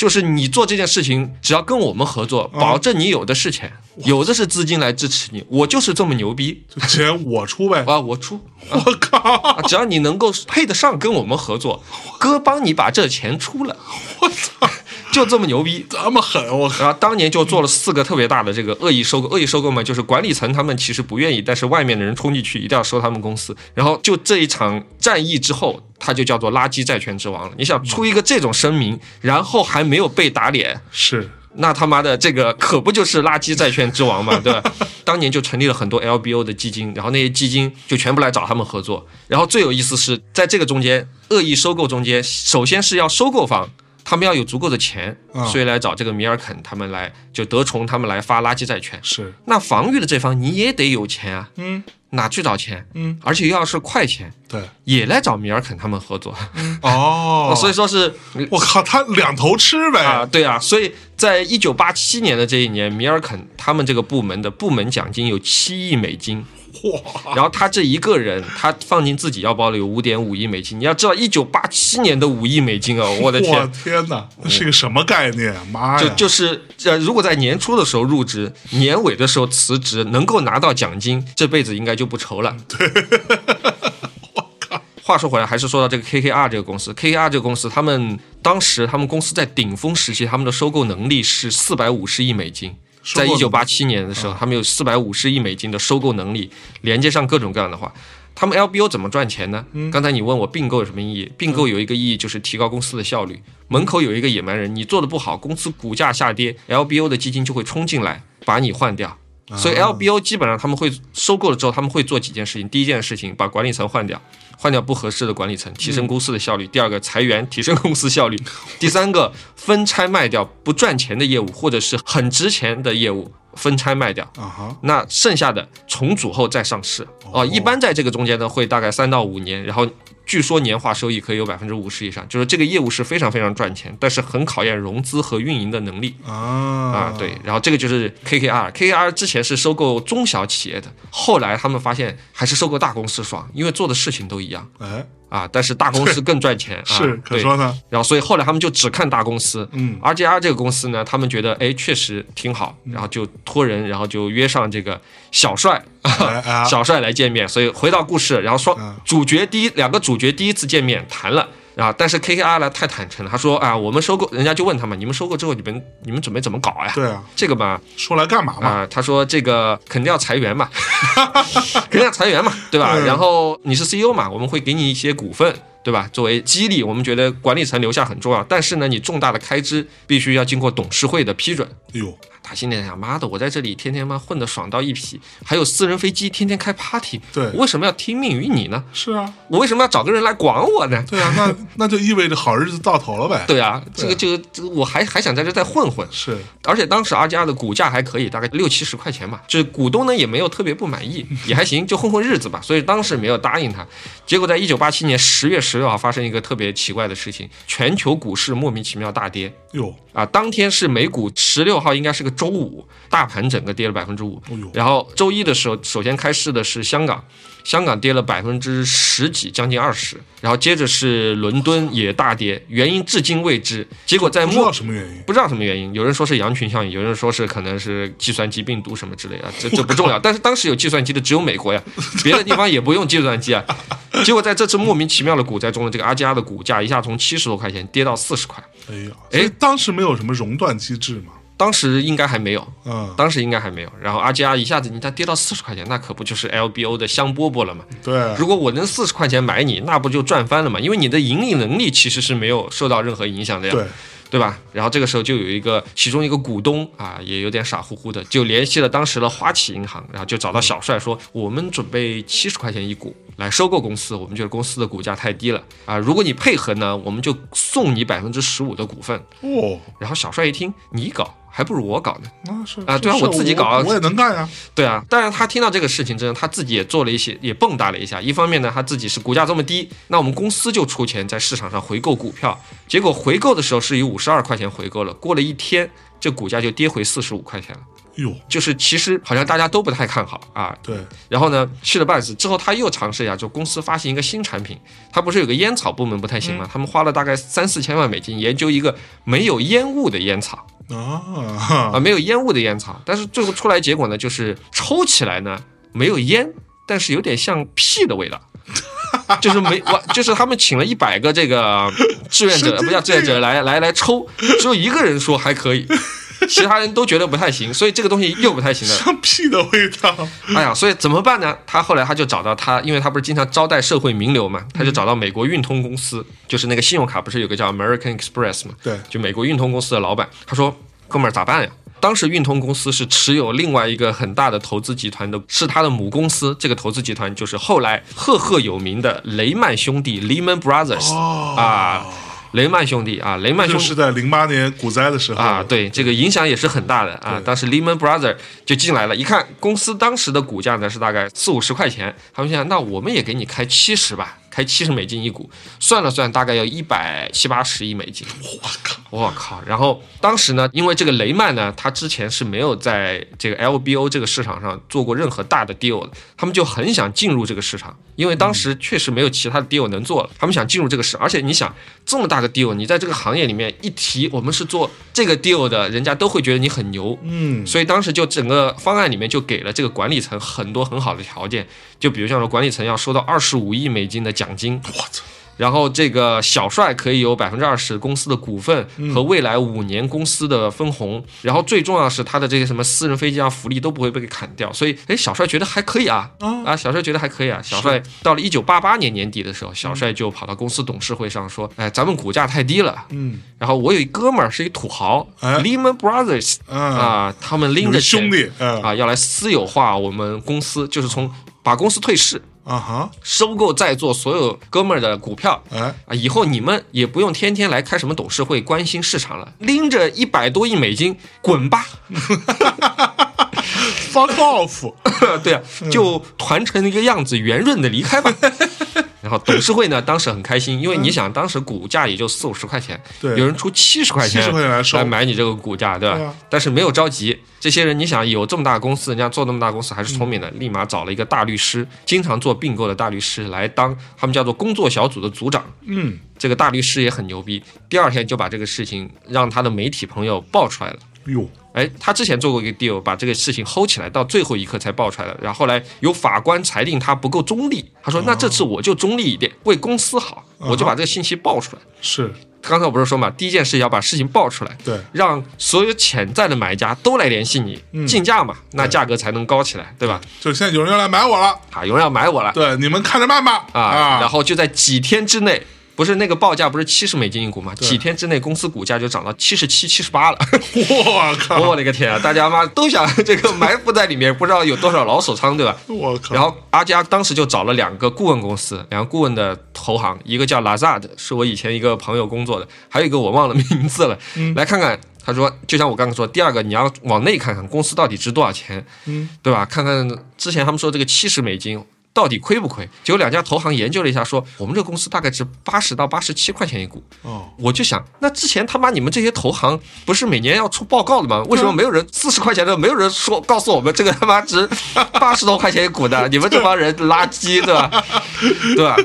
就是你做这件事情，只要跟我们合作，保证你有的是钱，有的是资金来支持你。我就是这么牛逼，钱我出呗啊，我出。我靠，只要你能够配得上跟我们合作，哥帮你把这钱出了。我操，就这么牛逼，这么狠，我然后当年就做了四个特别大的这个恶意收购，恶意收购嘛，就是管理层他们其实不愿意，但是外面的人冲进去一定要收他们公司。然后就这一场战役之后，他就叫做垃圾债权之王了。你想出一个这种声明，然后还没有被打脸，是那他妈的这个可不就是垃圾债券之王嘛，对吧？*laughs* 当年就成立了很多 LBO 的基金，然后那些基金就全部来找他们合作。然后最有意思是在这个中间，恶意收购中间，首先是要收购方。他们要有足够的钱，所以来找这个米尔肯他们来，就得宠他们来发垃圾债券。是，那防御的这方你也得有钱啊，嗯，哪去找钱？嗯，而且要是快钱，对，也来找米尔肯他们合作。*laughs* 哦，所以说是，我靠，他两头吃呗啊，对啊，所以在一九八七年的这一年，米尔肯他们这个部门的部门奖金有七亿美金。哇！然后他这一个人，他放进自己腰包里有五点五亿美金。你要知道，一九八七年的五亿美金哦，*laughs* 我的天！天哪，那是个什么概念？妈呀！就就是呃，如果在年初的时候入职，年尾的时候辞职，能够拿到奖金，这辈子应该就不愁了。*laughs* 对！话说回来，还是说到这个 KKR 这个公司，KKR 这个公司，他们当时他们公司在顶峰时期，他们的收购能力是四百五十亿美金。在一九八七年的时候，他们有四百五十亿美金的收购能力，连接上各种各样的话，他们 LBO 怎么赚钱呢？刚才你问我并购有什么意义？并购有一个意义就是提高公司的效率。门口有一个野蛮人，你做的不好，公司股价下跌，LBO 的基金就会冲进来把你换掉。所以 LBO 基本上他们会收购了之后，他们会做几件事情。第一件事情，把管理层换掉。换掉不合适的管理层，提升公司的效率。第二个，裁员，提升公司效率。*laughs* 第三个，分拆卖掉不赚钱的业务或者是很值钱的业务，分拆卖掉。那剩下的重组后再上市。哦，一般在这个中间呢，会大概三到五年，然后。据说年化收益可以有百分之五十以上，就是这个业务是非常非常赚钱，但是很考验融资和运营的能力啊啊对，然后这个就是 KKR，KKR 之前是收购中小企业的，后来他们发现还是收购大公司爽，因为做的事情都一样。哎。啊，但是大公司更赚钱，是可说呢。然后，所以后来他们就只看大公司。嗯，RGR 这个公司呢，他们觉得哎，确实挺好，然后就托人，然后就约上这个小帅，*laughs* 小帅来见面。所以回到故事，然后说主角第一两个主角第一次见面谈了。啊！但是 KKR 呢太坦诚了，他说啊，我们收购，人家就问他嘛，你们收购之后，你们你们准备怎么搞呀？对啊，这个嘛，说来干嘛嘛？啊，他说这个肯定要裁员嘛，*laughs* 肯定要裁员嘛，对吧？*laughs* 然后你是 CEO 嘛，我们会给你一些股份，对吧？作为激励，我们觉得管理层留下很重要，但是呢，你重大的开支必须要经过董事会的批准。哎呦。他心里想：妈的，我在这里天天妈混得爽到一批，还有私人飞机，天天开 party。对，我为什么要听命于你呢？是啊，我为什么要找个人来管我呢？对啊，那 *laughs* 那就意味着好日子到头了呗。对啊，这个就这个，我还还想在这再混混。是，而且当时阿加的股价还可以，大概六七十块钱吧，就是股东呢也没有特别不满意，也还行，就混混日子吧。所以当时没有答应他。结果在一九八七年十月十六号发生一个特别奇怪的事情，全球股市莫名其妙大跌。哟啊，当天是美股十六号，应该是个周五。大盘整个跌了百分之五，然后周一的时候，首先开市的是香港，香港跌了百分之十几，将近二十，然后接着是伦敦也大跌，原因至今未知。结果在不知道什么原因，不知道什么原因，有人说是羊群效应，有人说是可能是计算机病毒什么之类的，这这不重要。*laughs* 但是当时有计算机的只有美国呀，别的地方也不用计算机啊。*laughs* 结果在这次莫名其妙的股灾中呢，这个阿加的股价一下从七十多块钱跌到四十块。哎呀，哎，当时没有什么熔断机制吗？当时应该还没有，嗯，当时应该还没有。然后阿加一下子，你它跌到四十块钱，那可不就是 LBO 的香饽饽了吗？对，如果我能四十块钱买你，那不就赚翻了吗？因为你的盈利能力其实是没有受到任何影响的呀。对。对吧？然后这个时候就有一个其中一个股东啊，也有点傻乎乎的，就联系了当时的花旗银行，然后就找到小帅说：“我们准备七十块钱一股来收购公司，我们觉得公司的股价太低了啊，如果你配合呢，我们就送你百分之十五的股份。”哦，然后小帅一听，你搞。还不如我搞呢，啊是啊，对啊，我自己搞，我也能干啊。对啊，但是他听到这个事情之后，他自己也做了一些，也蹦跶了一下。一方面呢，他自己是股价这么低，那我们公司就出钱在市场上回购股票。结果回购的时候是以五十二块钱回购了，过了一天，这股价就跌回四十五块钱了。哟，就是其实好像大家都不太看好啊。对。然后呢，气了半死之后，他又尝试一下，就公司发行一个新产品。他不是有个烟草部门不太行吗？他们花了大概三四千万美金研究一个没有烟雾的烟草。啊啊！没有烟雾的烟草，但是最后出来结果呢，就是抽起来呢没有烟，但是有点像屁的味道。*laughs* 就是没我，就是他们请了一百个这个志愿者，不叫志愿者来来来抽，只有一个人说还可以。其他人都觉得不太行，所以这个东西又不太行了，像屁的味道。哎呀，所以怎么办呢？他后来他就找到他，因为他不是经常招待社会名流嘛，他就找到美国运通公司，就是那个信用卡不是有个叫 American Express 嘛？对，就美国运通公司的老板，他说：“哥们儿咋办呀？”当时运通公司是持有另外一个很大的投资集团的，是他的母公司。这个投资集团就是后来赫赫有名的雷曼兄弟 （Lehman Brothers） 啊。雷曼兄弟啊，雷曼兄弟是在零八年股灾的时候啊，对这个影响也是很大的啊。当时 Lehman Brothers 就进来了，一看公司当时的股价呢是大概四五十块钱，他们想那我们也给你开七十吧。开七十美金一股，算了算，大概要一百七八十亿美金。我靠，我靠！然后当时呢，因为这个雷曼呢，他之前是没有在这个 LBO 这个市场上做过任何大的 deal 的，他们就很想进入这个市场，因为当时确实没有其他的 deal 能做了，他们想进入这个市，而且你想这么大个 deal，你在这个行业里面一提我们是做这个 deal 的，人家都会觉得你很牛，嗯，所以当时就整个方案里面就给了这个管理层很多很好的条件。就比如像说，管理层要收到二十五亿美金的奖金，我操！然后这个小帅可以有百分之二十公司的股份和未来五年公司的分红，然后最重要是他的这些什么私人飞机啊福利都不会被砍掉，所以哎，小帅觉得还可以啊，啊，小帅觉得还可以啊。小帅到了一九八八年年底的时候，小帅就跑到公司董事会上说，哎，咱们股价太低了，嗯，然后我有一哥们儿是一土豪，Lehman Brothers，啊，他们拎着兄弟啊要来私有化我们公司，就是从。把公司退市啊哈，收购在座所有哥们儿的股票，哎。啊，以后你们也不用天天来开什么董事会关心市场了，拎着一百多亿美金滚吧，*laughs* fuck off，*laughs* 对啊，就团成一个样子，圆润的离开吧。*laughs* 然后董事会呢，当时很开心，因为你想，当时股价也就四五十块钱，对，有人出七十块钱来买你这个股价，对吧？但是没有着急，这些人你想有这么大公司，人家做那么大公司还是聪明的，立马找了一个大律师，经常做并购的大律师来当他们叫做工作小组的组长。嗯，这个大律师也很牛逼，第二天就把这个事情让他的媒体朋友爆出来了。哟。哎，他之前做过一个 deal，把这个事情 hold 起来，到最后一刻才爆出来的。然后后来有法官裁定他不够中立，他说：“那这次我就中立一点，为公司好，我就把这个信息爆出来。”是，刚才我不是说嘛，第一件事要把事情爆出来，对，让所有潜在的买家都来联系你，竞价嘛，那价格才能高起来，对吧？就现在有人要来买我了，啊，有人要买我了，对，你们看着办吧，啊，然后就在几天之内。不是那个报价不是七十美金一股吗？几天之内公司股价就涨到七十七、七十八了。*laughs* 我靠！我的个天啊！大家妈都想这个埋伏在里面，不知道有多少老手仓，对吧？我靠！然后阿加当时就找了两个顾问公司，两个顾问的投行，一个叫 Lazard，是我以前一个朋友工作的，还有一个我忘了名字了。来看看，他说，就像我刚刚说，第二个你要往内看看公司到底值多少钱，嗯，对吧？看看之前他们说这个七十美金。到底亏不亏？结果两家投行研究了一下，说我们这个公司大概值八十到八十七块钱一股。哦，我就想，那之前他妈你们这些投行不是每年要出报告的吗？为什么没有人四十块钱的没有人说告诉我们这个他妈值 *laughs* 八十多块钱一股的？*laughs* 你们这帮人垃圾，对吧？*laughs* 对吧？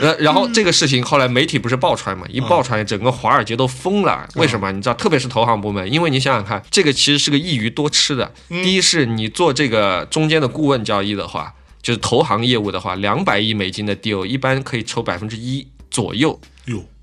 呃，然后这个事情后来媒体不是爆出来嘛？一爆出来，整个华尔街都疯了。为什么？你知道，特别是投行部门，因为你想想看，这个其实是个一鱼多吃的。第一是你做这个中间的顾问交易的话。就是投行业务的话，两百亿美金的 deal 一般可以抽百分之一左右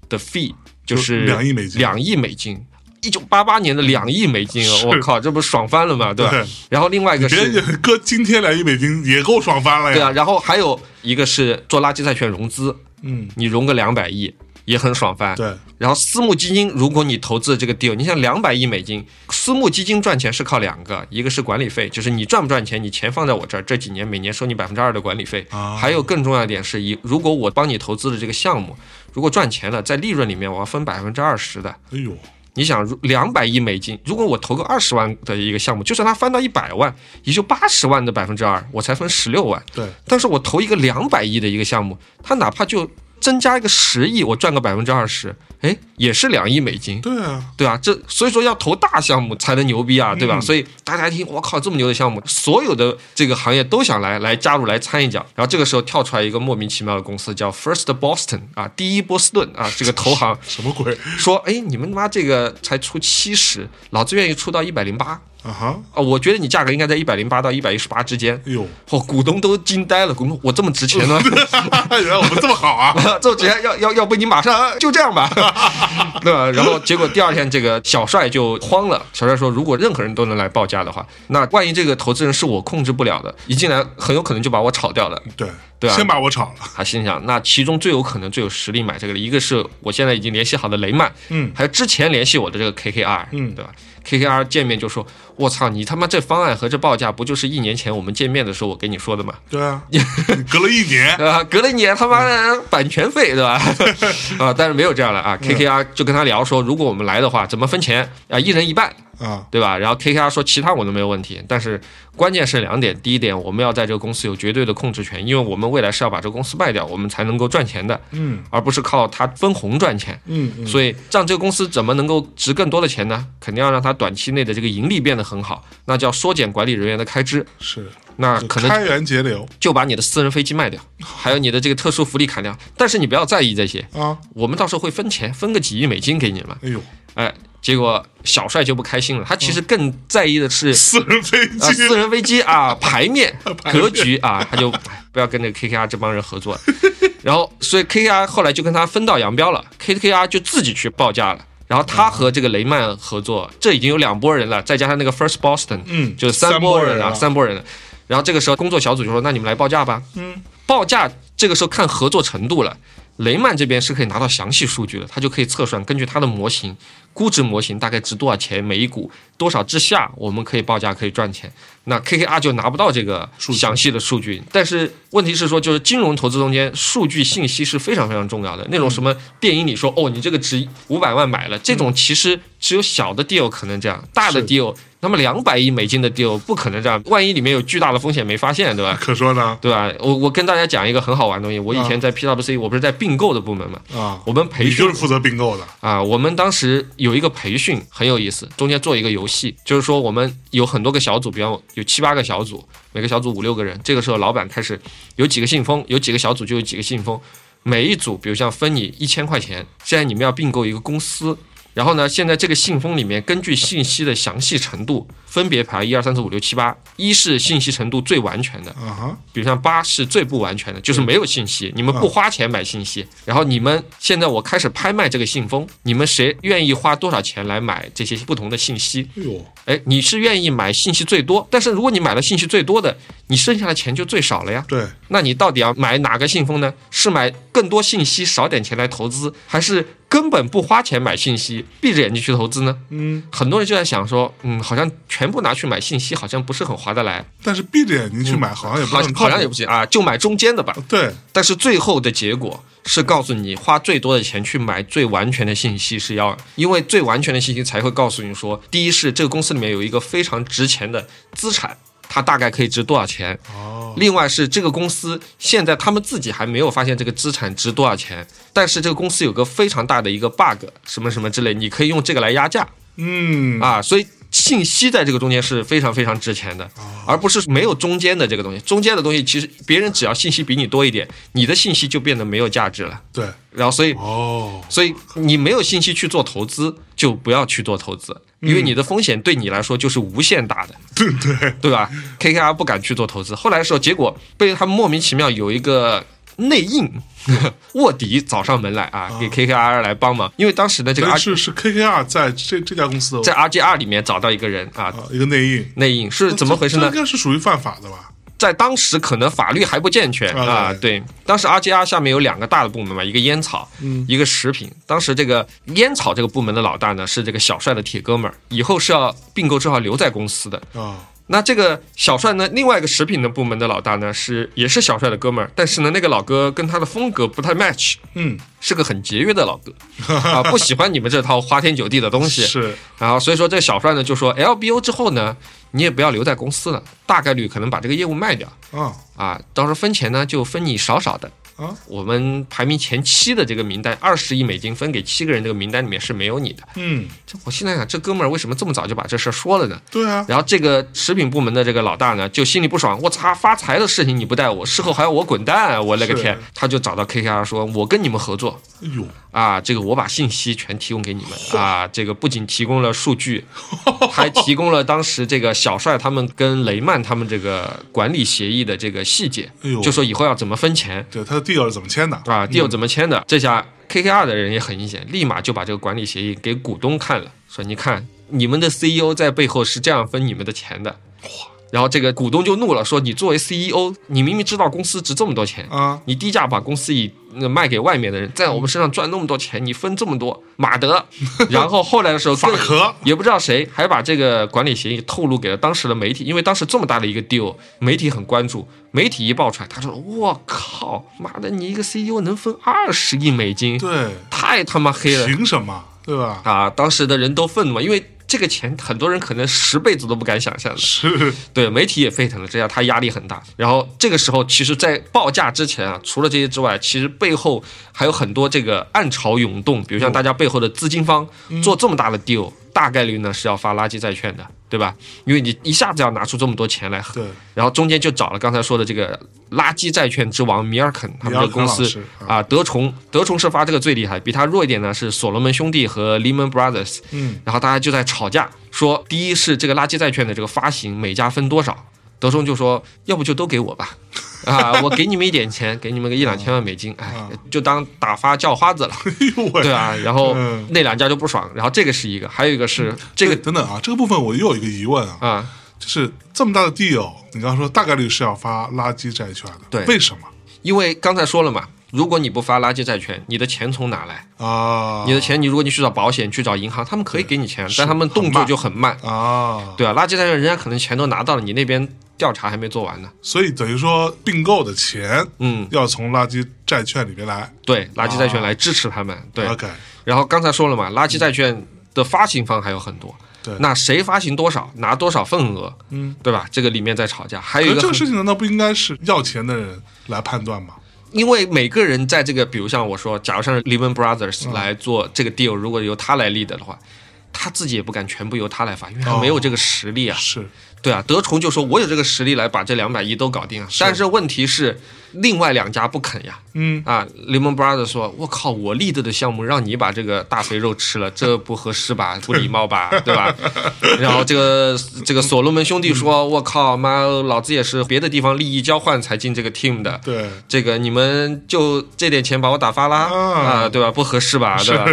的 fee，就是两亿美金。两亿美金，一九八八年的两亿美金，我靠，这不爽翻了嘛？对吧？然后另外一个是，搁今天两亿美金也够爽翻了呀。对啊，然后还有一个是做垃圾债券融资，嗯，你融个两百亿。也很爽翻，对。然后私募基金，如果你投资这个 deal，你像两百亿美金，私募基金赚钱是靠两个，一个是管理费，就是你赚不赚钱，你钱放在我这儿，这几年每年收你百分之二的管理费。啊。还有更重要一点是，一如果我帮你投资的这个项目，如果赚钱了，在利润里面我要分百分之二十的。哎呦，你想，两百亿美金，如果我投个二十万的一个项目，就算它翻到一百万，也就八十万的百分之二，我才分十六万。对。但是我投一个两百亿的一个项目，它哪怕就。增加一个十亿，我赚个百分之二十，哎，也是两亿美金。对啊，对啊，这所以说要投大项目才能牛逼啊，对吧？所以大家一听，我靠，这么牛的项目，所有的这个行业都想来来加入来参一脚。然后这个时候跳出来一个莫名其妙的公司，叫 First Boston 啊，第一波士顿啊，这个投行 *laughs* 什么鬼？说，哎，你们他妈这个才出七十，老子愿意出到一百零八。啊哈啊！我觉得你价格应该在一百零八到一百一十八之间。哎呦，哦，股东都惊呆了，股东我这么值钱呢？*laughs* 原来我们这么好啊！*laughs* 这么值钱，要要要不你马上就这样吧，对吧？然后结果第二天这个小帅就慌了。小帅说：“如果任何人都能来报价的话，那万一这个投资人是我控制不了的，一进来很有可能就把我炒掉了。”对。对先把我炒了。他心想，那其中最有可能、最有实力买这个的，一个是我现在已经联系好的雷曼，嗯，还有之前联系我的这个 KKR，嗯，对吧？KKR 见面就说：“我操，你他妈这方案和这报价不就是一年前我们见面的时候我跟你说的吗？”对啊，隔了一年，*laughs* 啊，隔了一年，他妈的版权费，对吧？*laughs* 啊，但是没有这样的啊，KKR 就跟他聊说，如果我们来的话，怎么分钱啊？一人一半。啊，对吧？然后 KKR 说其他我都没有问题，但是关键是两点。第一点，我们要在这个公司有绝对的控制权，因为我们未来是要把这个公司卖掉，我们才能够赚钱的，嗯，而不是靠它分红赚钱，嗯，所以让这个公司怎么能够值更多的钱呢？肯定要让它短期内的这个盈利变得很好，那叫缩减管理人员的开支，是，那可能开源节流，就把你的私人飞机卖掉，*laughs* 还有你的这个特殊福利砍掉，但是你不要在意这些啊，我们到时候会分钱，分个几亿美金给你们，哎呦，哎。结果小帅就不开心了，他其实更在意的是 *laughs* 私人飞机，私人飞机啊，*laughs* 牌面格局啊，他就不要跟那个 KKR 这帮人合作。*laughs* 然后，所以 KKR 后来就跟他分道扬镳了，KKR 就自己去报价了。然后他和这个雷曼合作，这已经有两拨人了，再加上那个 First Boston，嗯，就是三拨人啊，三拨人。然后这个时候工作小组就说：“那你们来报价吧。”嗯，报价这个时候看合作程度了。雷曼这边是可以拿到详细数据的，他就可以测算根据他的模型。估值模型大概值多少钱每一股多少之下，我们可以报价可以赚钱。那 KKR 就拿不到这个详细的数据。但是问题是说，就是金融投资中间数据信息是非常非常重要的。那种什么电影里说哦，你这个值五百万买了，这种其实只有小的 deal 可能这样，大的 deal。那么两百亿美金的 deal 不可能这样，万一里面有巨大的风险没发现，对吧？可说呢，对吧？我我跟大家讲一个很好玩的东西，我以前在 PwC，我不是在并购的部门嘛，啊，我们培训就是负责并购的啊。我们当时有一个培训很有意思，中间做一个游戏，就是说我们有很多个小组，比方有七八个小组，每个小组五六个人，这个时候老板开始有几个信封，有几个小组就有几个信封，每一组比如像分你一千块钱，现在你们要并购一个公司。然后呢？现在这个信封里面，根据信息的详细程度，分别排一二三四五六七八。一是信息程度最完全的，啊比如像八是最不完全的，就是没有信息，你们不花钱买信息。然后你们现在我开始拍卖这个信封，你们谁愿意花多少钱来买这些不同的信息？哎，你是愿意买信息最多，但是如果你买了信息最多的，你剩下的钱就最少了呀。对，那你到底要买哪个信封呢？是买更多信息少点钱来投资，还是？根本不花钱买信息，闭着眼睛去投资呢？嗯，很多人就在想说，嗯，好像全部拿去买信息，好像不是很划得来。但是闭着眼睛去买，好像也不好像也不行啊，就买中间的吧。对。但是最后的结果是告诉你，花最多的钱去买最完全的信息是要，因为最完全的信息才会告诉你说，第一是这个公司里面有一个非常值钱的资产。它大概可以值多少钱？哦，另外是这个公司现在他们自己还没有发现这个资产值多少钱，但是这个公司有个非常大的一个 bug，什么什么之类，你可以用这个来压价。嗯，啊，所以信息在这个中间是非常非常值钱的，而不是没有中间的这个东西。中间的东西其实别人只要信息比你多一点，你的信息就变得没有价值了。对，然后所以哦，所以你没有信息去做投资，就不要去做投资。因为你的风险对你来说就是无限大的，*laughs* 对对对吧？KKR 不敢去做投资，后来的时候，结果被他们莫名其妙有一个内应 *laughs* 卧底找上门来啊，给 KKR 来帮忙。因为当时的这个是是 KKR 在这这家公司在 RGR 里面找到一个人啊，一个内应内应是怎么回事呢？应该是属于犯法的吧？在当时可能法律还不健全啊，对，当时 RGR 下面有两个大的部门嘛，一个烟草，一个食品。当时这个烟草这个部门的老大呢是这个小帅的铁哥们儿，以后是要并购之后留在公司的啊。那这个小帅呢，另外一个食品的部门的老大呢是也是小帅的哥们儿，但是呢那个老哥跟他的风格不太 match，嗯，是个很节约的老哥啊，不喜欢你们这套花天酒地的东西 *laughs* 是。然后所以说这个小帅呢就说 LBO 之后呢。你也不要留在公司了，大概率可能把这个业务卖掉。啊啊，到时候分钱呢就分你少少的啊，我们排名前七的这个名单，二十亿美金分给七个人，这个名单里面是没有你的。嗯，这我现在想，这哥们儿为什么这么早就把这事儿说了呢？对啊。然后这个食品部门的这个老大呢，就心里不爽，我擦，发财的事情你不带我，事后还要我滚蛋，我勒个天！他就找到 KKR 说，我跟你们合作。哎呦，啊，这个我把信息全提供给你们啊，这个不仅提供了数据，*laughs* 还提供了当时这个小帅他们跟雷曼他们这个管理协议的这个细节，就说以后要怎么分钱。对，他的 deal 是怎么签的啊？deal 怎么签的？这下 KKR 的人也很阴险，立马就把这个管理协议给股东看了，说你看，你们的 CEO 在背后是这样分你们的钱的。哇！然后这个股东就怒了，说：“你作为 CEO，你明明知道公司值这么多钱啊，你低价把公司以卖给外面的人，在我们身上赚那么多钱，你分这么多，马德。*laughs* ”然后后来的时候，法壳也不知道谁还把这个管理协议透露给了当时的媒体，因为当时这么大的一个 deal，媒体很关注。媒体一爆出来，他说：“我靠，妈的，你一个 CEO 能分二十亿美金？对，太他妈黑了，凭什么？对吧？啊，当时的人都愤怒嘛，因为。”这个钱很多人可能十辈子都不敢想象的，是对媒体也沸腾了，这样他压力很大。然后这个时候，其实，在报价之前啊，除了这些之外，其实背后还有很多这个暗潮涌动，比如像大家背后的资金方做这么大的 deal。大概率呢是要发垃圾债券的，对吧？因为你一下子要拿出这么多钱来，对。然后中间就找了刚才说的这个垃圾债券之王米尔肯他们的公司啊，德崇，德崇是发这个最厉害，比他弱一点呢是所罗门兄弟和 Lehman Brothers。嗯。然后大家就在吵架，说第一是这个垃圾债券的这个发行每家分多少。德中就说：“要不就都给我吧，啊，我给你们一点钱，给你们个一两千万美金，哎，就当打发叫花子了，对啊。然后那两家就不爽，然后这个是一个，还有一个是这个等等啊，这个部分我又有一个疑问啊，啊，就是这么大的 deal，你刚刚说大概率是要发垃圾债券的，对，为什么？因为刚才说了嘛。”如果你不发垃圾债券，你的钱从哪来啊？你的钱，你如果你去找保险，去找银行，他们可以给你钱，但他们动作就很慢啊。对啊，垃圾债券人家可能钱都拿到了，你那边调查还没做完呢。所以等于说并购的钱，嗯，要从垃圾债券里面来。对，垃圾债券来支持他们。对，OK。然后刚才说了嘛，垃圾债券的发行方还有很多。对，那谁发行多少，拿多少份额，嗯，对吧？这个里面在吵架。还有一个这个事情难道不应该是要钱的人来判断吗？因为每个人在这个，比如像我说，假如像是 Lehman Brothers 来做这个 deal，如果由他来立的的话，他自己也不敢全部由他来发，因为他没有这个实力啊。是。对啊，德崇就说：“我有这个实力来把这两百亿都搞定啊。”但是问题是，另外两家不肯呀。嗯啊，Lehman Brothers 说：“我靠，我立的的项目让你把这个大肥肉吃了，这不合适吧？不礼貌吧？对吧？” *laughs* 然后这个这个所罗门兄弟说：“我靠，妈，老子也是别的地方利益交换才进这个 team 的。对，这个你们就这点钱把我打发啦啊？对吧？不合适吧？对吧？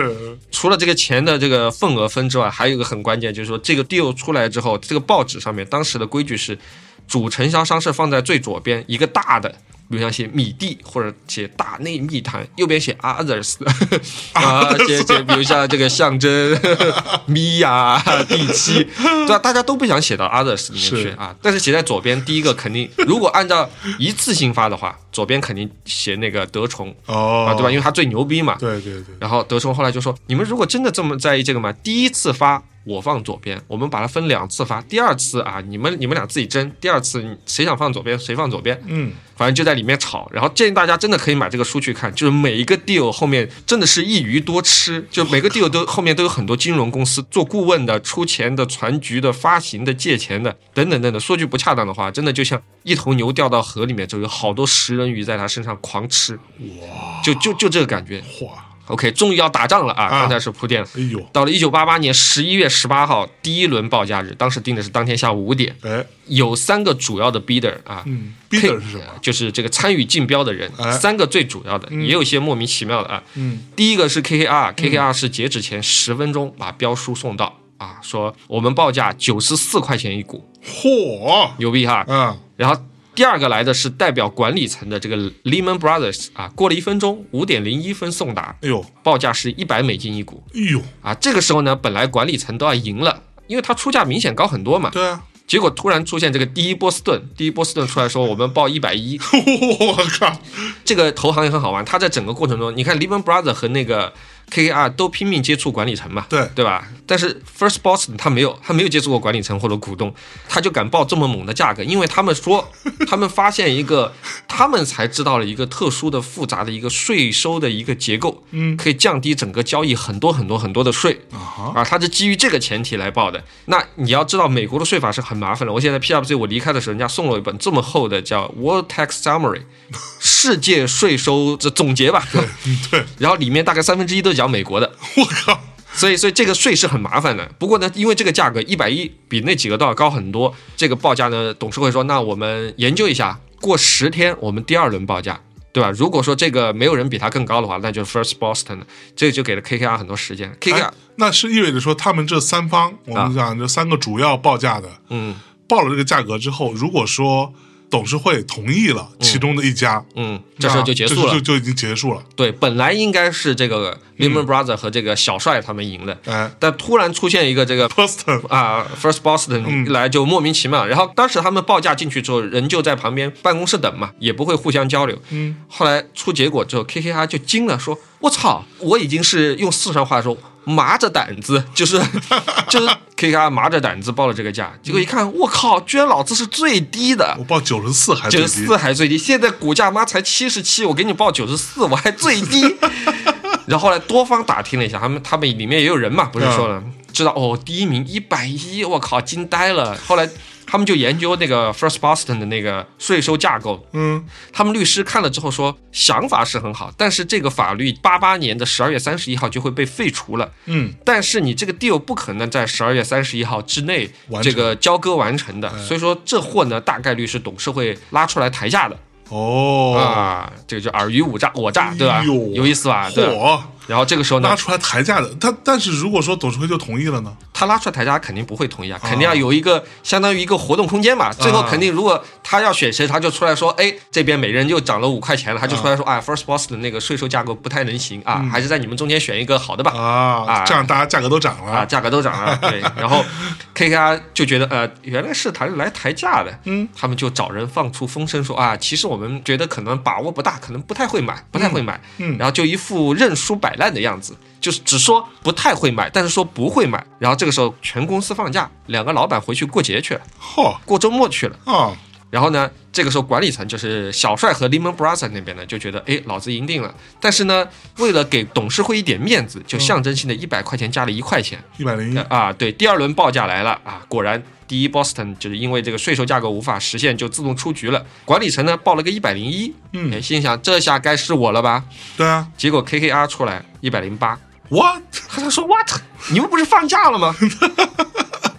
除了这个钱的这个份额分之外，还有一个很关键，就是说这个 deal 出来之后，这个报纸上面。当时的规矩是，主承销商是放在最左边一个大的，比如像写米蒂或者写大内密谈，右边写 others *laughs* 啊，写写比如像这个象征 *laughs* 米呀第七，对吧？大家都不想写到 others 里面去啊。但是写在左边第一个肯定，如果按照一次性发的话，左边肯定写那个德崇哦，啊，对吧？因为他最牛逼嘛。对对对。然后德崇后来就说：“你们如果真的这么在意这个嘛，第一次发。”我放左边，我们把它分两次发。第二次啊，你们你们俩自己争。第二次谁想放左边，谁放左边。嗯，反正就在里面吵。然后建议大家真的可以买这个书去看，就是每一个 deal 后面真的是一鱼多吃，就每个 deal 都后面都有很多金融公司做顾问的、出钱的、传局的、发行的、借钱的等等等等。说句不恰当的话，真的就像一头牛掉到河里面，就有好多食人鱼在他身上狂吃。哇，就就就这个感觉。哇。OK，终于要打仗了啊！刚才是铺垫了。哎呦，到了一九八八年十一月十八号，第一轮报价日，当时定的是当天下午五点。哎，有三个主要的 bidder 啊，bidder 是什么？就是这个参与竞标的人，三个最主要的，也有些莫名其妙的啊。嗯，第一个是 KKR，KKR 是截止前十分钟把标书送到啊，说我们报价九十四块钱一股，嚯，牛逼哈！嗯，然后。第二个来的是代表管理层的这个 Lehman Brothers 啊，过了一分钟，五点零一分送达，哎呦，报价是一百美金一股，哎呦，啊，这个时候呢，本来管理层都要赢了，因为他出价明显高很多嘛，对啊，结果突然出现这个第一波士顿，第一波士顿出来说我们报一百一，*laughs* 我靠，这个投行也很好玩，他在整个过程中，你看 Lehman Brothers 和那个 KKR 都拼命接触管理层嘛，对。对吧？但是 First Boston 他没有，他没有接触过管理层或者股东，他就敢报这么猛的价格，因为他们说，*laughs* 他们发现一个，他们才知道了一个特殊的、复杂的一个税收的一个结构，嗯，可以降低整个交易很多很多很多的税啊，他是基于这个前提来报的。那你要知道，美国的税法是很麻烦的。我现在 PWC 我离开的时候，人家送了我一本这么厚的叫 World Tax Summary，*laughs* 世界税收这总结吧，对对，*laughs* 然后里面大概三分之一都讲美国的，我靠。所以，所以这个税是很麻烦的。不过呢，因为这个价格一百一比那几个都要高很多，这个报价呢，董事会说，那我们研究一下，过十天我们第二轮报价，对吧？如果说这个没有人比它更高的话，那就 First Boston，这个就给了 KKR 很多时间。KKR 那是意味着说，他们这三方，我们讲这三个主要报价的，嗯，报了这个价格之后，如果说。董事会同意了其中的一家，嗯，这事就结束了，就就已经结束了。对，本来应该是这个 Lehman Brothers 和这个小帅他们赢的，哎，但突然出现一个这个 Boston 啊，First Boston 一来就莫名其妙。然后当时他们报价进去之后，人就在旁边办公室等嘛，也不会互相交流。嗯，后来出结果之后，KKR 就惊了，说：“我操，我已经是用四川话说。”麻着胆子，就是 *laughs* 就是 KKR 麻着胆子报了这个价，结果一看，我靠，居然老子是最低的，我报九十四还九十四还最低，现在股价妈才七十七，我给你报九十四，我还最低。*laughs* 然后后来多方打听了一下，他们他们里面也有人嘛，不是说了，知道哦，第一名一百一，我靠，惊呆了。后来。他们就研究那个 First Boston 的那个税收架构，嗯，他们律师看了之后说，想法是很好，但是这个法律八八年的十二月三十一号就会被废除了，嗯，但是你这个 deal 不可能在十二月三十一号之内这个交割完成的，所以说这货呢大概率是董事会拉出来抬价的，哦。啊，这个就尔虞我诈，我诈对吧？有意思吧？对。然后这个时候呢拉出来抬价的，他但是如果说董事会就同意了呢？他拉出来抬价肯定不会同意啊，肯定要有一个相当于一个活动空间嘛。最后肯定如果他要选谁，他就出来说，哎，这边每人又涨了五块钱了，他就出来说，啊，First Boss 的那个税收架构不太能行啊，还是在你们中间选一个好的吧。啊啊，这样大家价格都涨了啊，价格都涨了。*laughs* 对，然后 KKR 就觉得，呃，原来是他来抬价的，嗯，他们就找人放出风声说，啊，其实我们觉得可能把握不大，可能不太会买，不太会买，嗯，然后就一副认输摆烂的样子。就是只说不太会买，但是说不会买。然后这个时候全公司放假，两个老板回去过节去了，嚯，过周末去了啊。然后呢，这个时候管理层就是小帅和 Lehman Brothers 那边呢，就觉得哎，老子赢定了。但是呢，为了给董事会一点面子，就象征性的一百块钱加了一块钱，一百零一啊。对，第二轮报价来了啊，果然第一 Boston 就是因为这个税收价格无法实现，就自动出局了。管理层呢报了个一百零一，嗯，心想这下该是我了吧？对啊，结果 KKR 出来一百零八。What？他说 What？你们不是放假了吗？*laughs*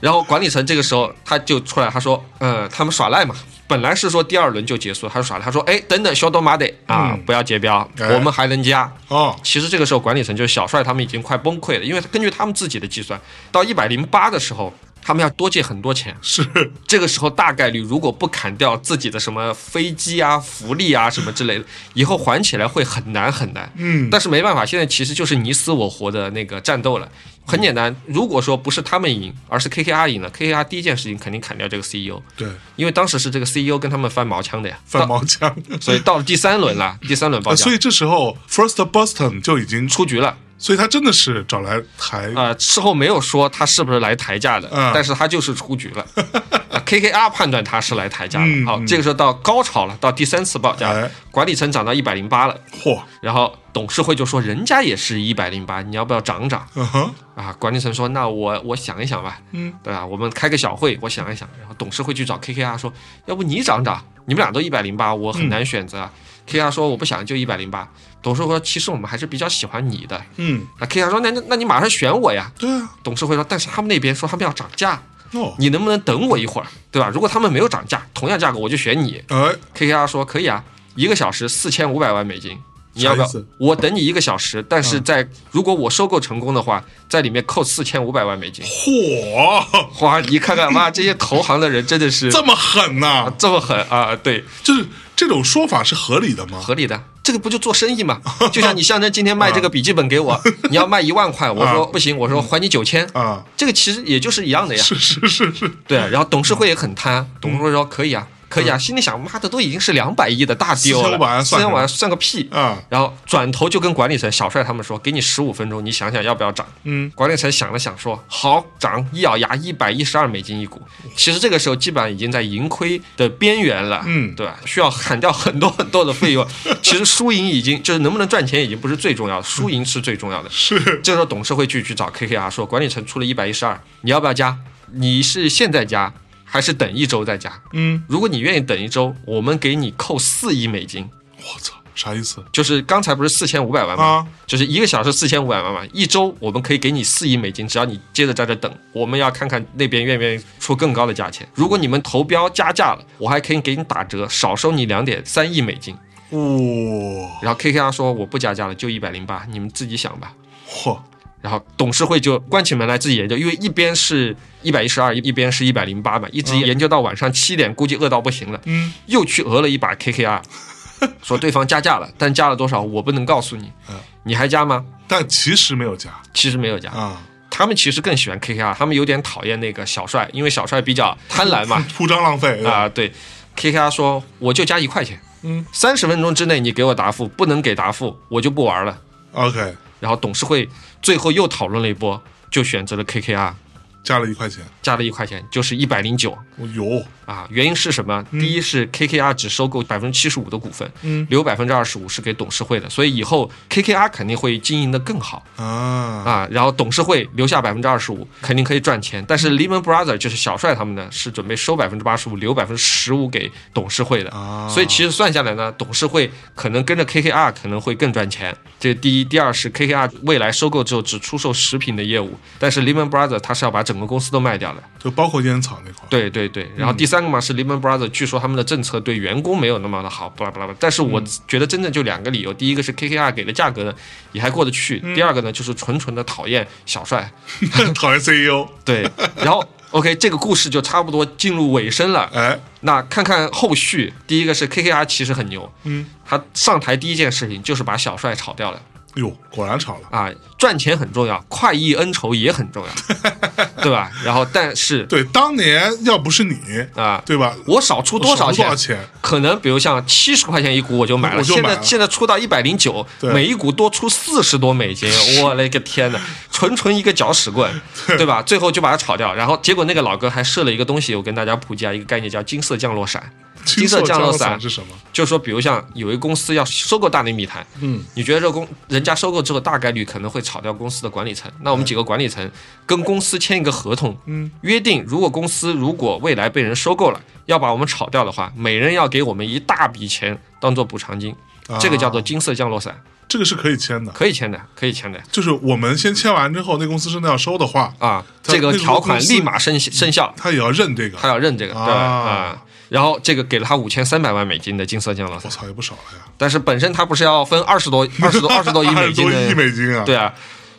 然后管理层这个时候他就出来，他说，呃，他们耍赖嘛。本来是说第二轮就结束，他说耍赖，他说，哎，等等，小多马得啊，不要结标，我们还能加。哦，其实这个时候管理层就是小帅他们已经快崩溃了，因为根据他们自己的计算，到一百零八的时候。他们要多借很多钱，是这个时候大概率如果不砍掉自己的什么飞机啊、福利啊什么之类的，以后还起来会很难很难。嗯，但是没办法，现在其实就是你死我活的那个战斗了。很简单，如果说不是他们赢，而是 KKR 赢了，KKR 第一件事情肯定砍掉这个 CEO。对，因为当时是这个 CEO 跟他们翻毛枪的呀，翻毛枪。所以到了第三轮了，第三轮 *laughs* 报价，所以这时候 First Boston 就已经出局了。所以他真的是找来抬啊，事后没有说他是不是来抬价的，但是他就是出局了。*laughs* KKR 判断他是来抬价的。好，这个时候到高潮了，到第三次报价，管理层涨到一百零八了。嚯！然后董事会就说人家也是一百零八，你要不要涨涨？啊，管理层说那我我想一想吧。嗯，对吧？我们开个小会，我想一想。然后董事会去找 KKR 说，要不你涨涨？你们俩都一百零八，我很难选择。KKR 说我不想，就一百零八。董事会说：“其实我们还是比较喜欢你的。”嗯，那 K 亚说：“那那那你马上选我呀？”对啊。董事会说：“但是他们那边说他们要涨价，哦，你能不能等我一会儿，对吧？如果他们没有涨价，同样价格我就选你。”哎，K K R 说：“可以啊，一个小时四千五百万美金，你要不要？我等你一个小时，但是在如果我收购成功的话，在里面扣四千五百万美金。”嚯！哇，你看看，妈，这些投行的人真的是 *laughs* 这么狠呐，这么狠啊！对，就是这种说法是合理的吗？合理的。这个不就做生意嘛？就像你象征今天卖这个笔记本给我，你要卖一万块，我说不行，我说还你九千啊。这个其实也就是一样的呀。是是是是，对。然后董事会也很贪，董事会说可以啊，可以啊。心里想，妈的，都已经是两百亿的大 deal 了，四千万算个屁啊！然后转头就跟管理层小帅他们说，给你十五分钟，你想想要不要涨？嗯，管理层想了想说，好涨，一咬牙，一百一十二美金一股。其实这个时候基本上已经在盈亏的边缘了，嗯，对吧？需要砍掉很多很多的费用。*laughs* 其实输赢已经就是能不能赚钱已经不是最重要的，输赢是最重要的。是，这时候董事会去去找 KKR 说，管理层出了一百一十二，你要不要加？你是现在加还是等一周再加？嗯，如果你愿意等一周，我们给你扣四亿美金。我操，啥意思？就是刚才不是四千五百万吗？就是一个小时四千五百万嘛，一周我们可以给你四亿美金，只要你接着在这等，我们要看看那边愿不愿意出更高的价钱。如果你们投标加价了，我还可以给你打折，少收你两点三亿美金。哇！然后 KKR 说我不加价了，就一百零八，你们自己想吧。嚯！然后董事会就关起门来自己研究，因为一边是一百一十二，一边是一百零八嘛，一直研究到晚上七点，估计饿到不行了。嗯，又去讹了一把 KKR，*laughs* 说对方加价了，但加了多少我不能告诉你。嗯，你还加吗？但其实没有加，其实没有加啊。他们其实更喜欢 KKR，他们有点讨厌那个小帅，因为小帅比较贪婪嘛，*laughs* 铺张浪费啊。对，KKR 说我就加一块钱，嗯，三十分钟之内你给我答复，不能给答复我就不玩了。OK。然后董事会最后又讨论了一波，就选择了 KKR。加了一块钱，加了一块钱，就是一百零九。哦有啊！原因是什么？第一是 KKR 只收购百分之七十五的股份，嗯，留百分之二十五是给董事会的，所以以后 KKR 肯定会经营的更好啊啊！然后董事会留下百分之二十五，肯定可以赚钱。但是 Lehman Brothers 就是小帅他们呢，是准备收百分之八十五，留百分之十五给董事会的啊。所以其实算下来呢，董事会可能跟着 KKR 可能会更赚钱。这第一，第二是 KKR 未来收购之后只出售食品的业务，但是 Lehman Brothers 他是要把整个公司都卖掉了，就包括烟草那块。对对对，然后第三个嘛是 Lehman Brothers，据说他们的政策对员工没有那么的好，巴拉巴拉巴拉。但是我觉得真正就两个理由，第一个是 KKR 给的价格呢也还过得去，第二个呢就是纯纯的讨厌小帅，*laughs* 讨厌 CEO。对，然后 OK 这个故事就差不多进入尾声了。哎，那看看后续，第一个是 KKR 其实很牛，嗯，他上台第一件事情就是把小帅炒掉了。哟，果然炒了啊！赚钱很重要，快意恩仇也很重要，对吧？然后，但是 *laughs* 对当年要不是你啊，对吧？我少出多少钱？可能比如像七十块钱一股我就买了，现在现在出到一百零九，每一股多出四十多美金，*laughs* 我勒个天呐，纯纯一个搅屎棍，*laughs* 对吧？最后就把它炒掉，然后结果那个老哥还设了一个东西，我跟大家普及啊，一个概念叫金色降落伞。金色降落伞是什么？就是说，比如像有一公司要收购大内密谈，嗯，你觉得这公人家收购之后大概率可能会炒掉公司的管理层，那我们几个管理层跟公司签一个合同，嗯，约定如果公司如果未来被人收购了，要把我们炒掉的话，每人要给我们一大笔钱当做补偿金，这个叫做金色降落伞，这个是可以签的，可以签的，可以签的，就是我们先签完之后，那公司真的要收的话啊，这个条款立马生生效，他也要认这个，他要认这个，对啊。然后这个给了他五千三百万美金的金色降落伞，我操也不少了呀！但是本身他不是要分二十多、二十多、二十多亿美金的 *laughs* 亿美金啊？对啊，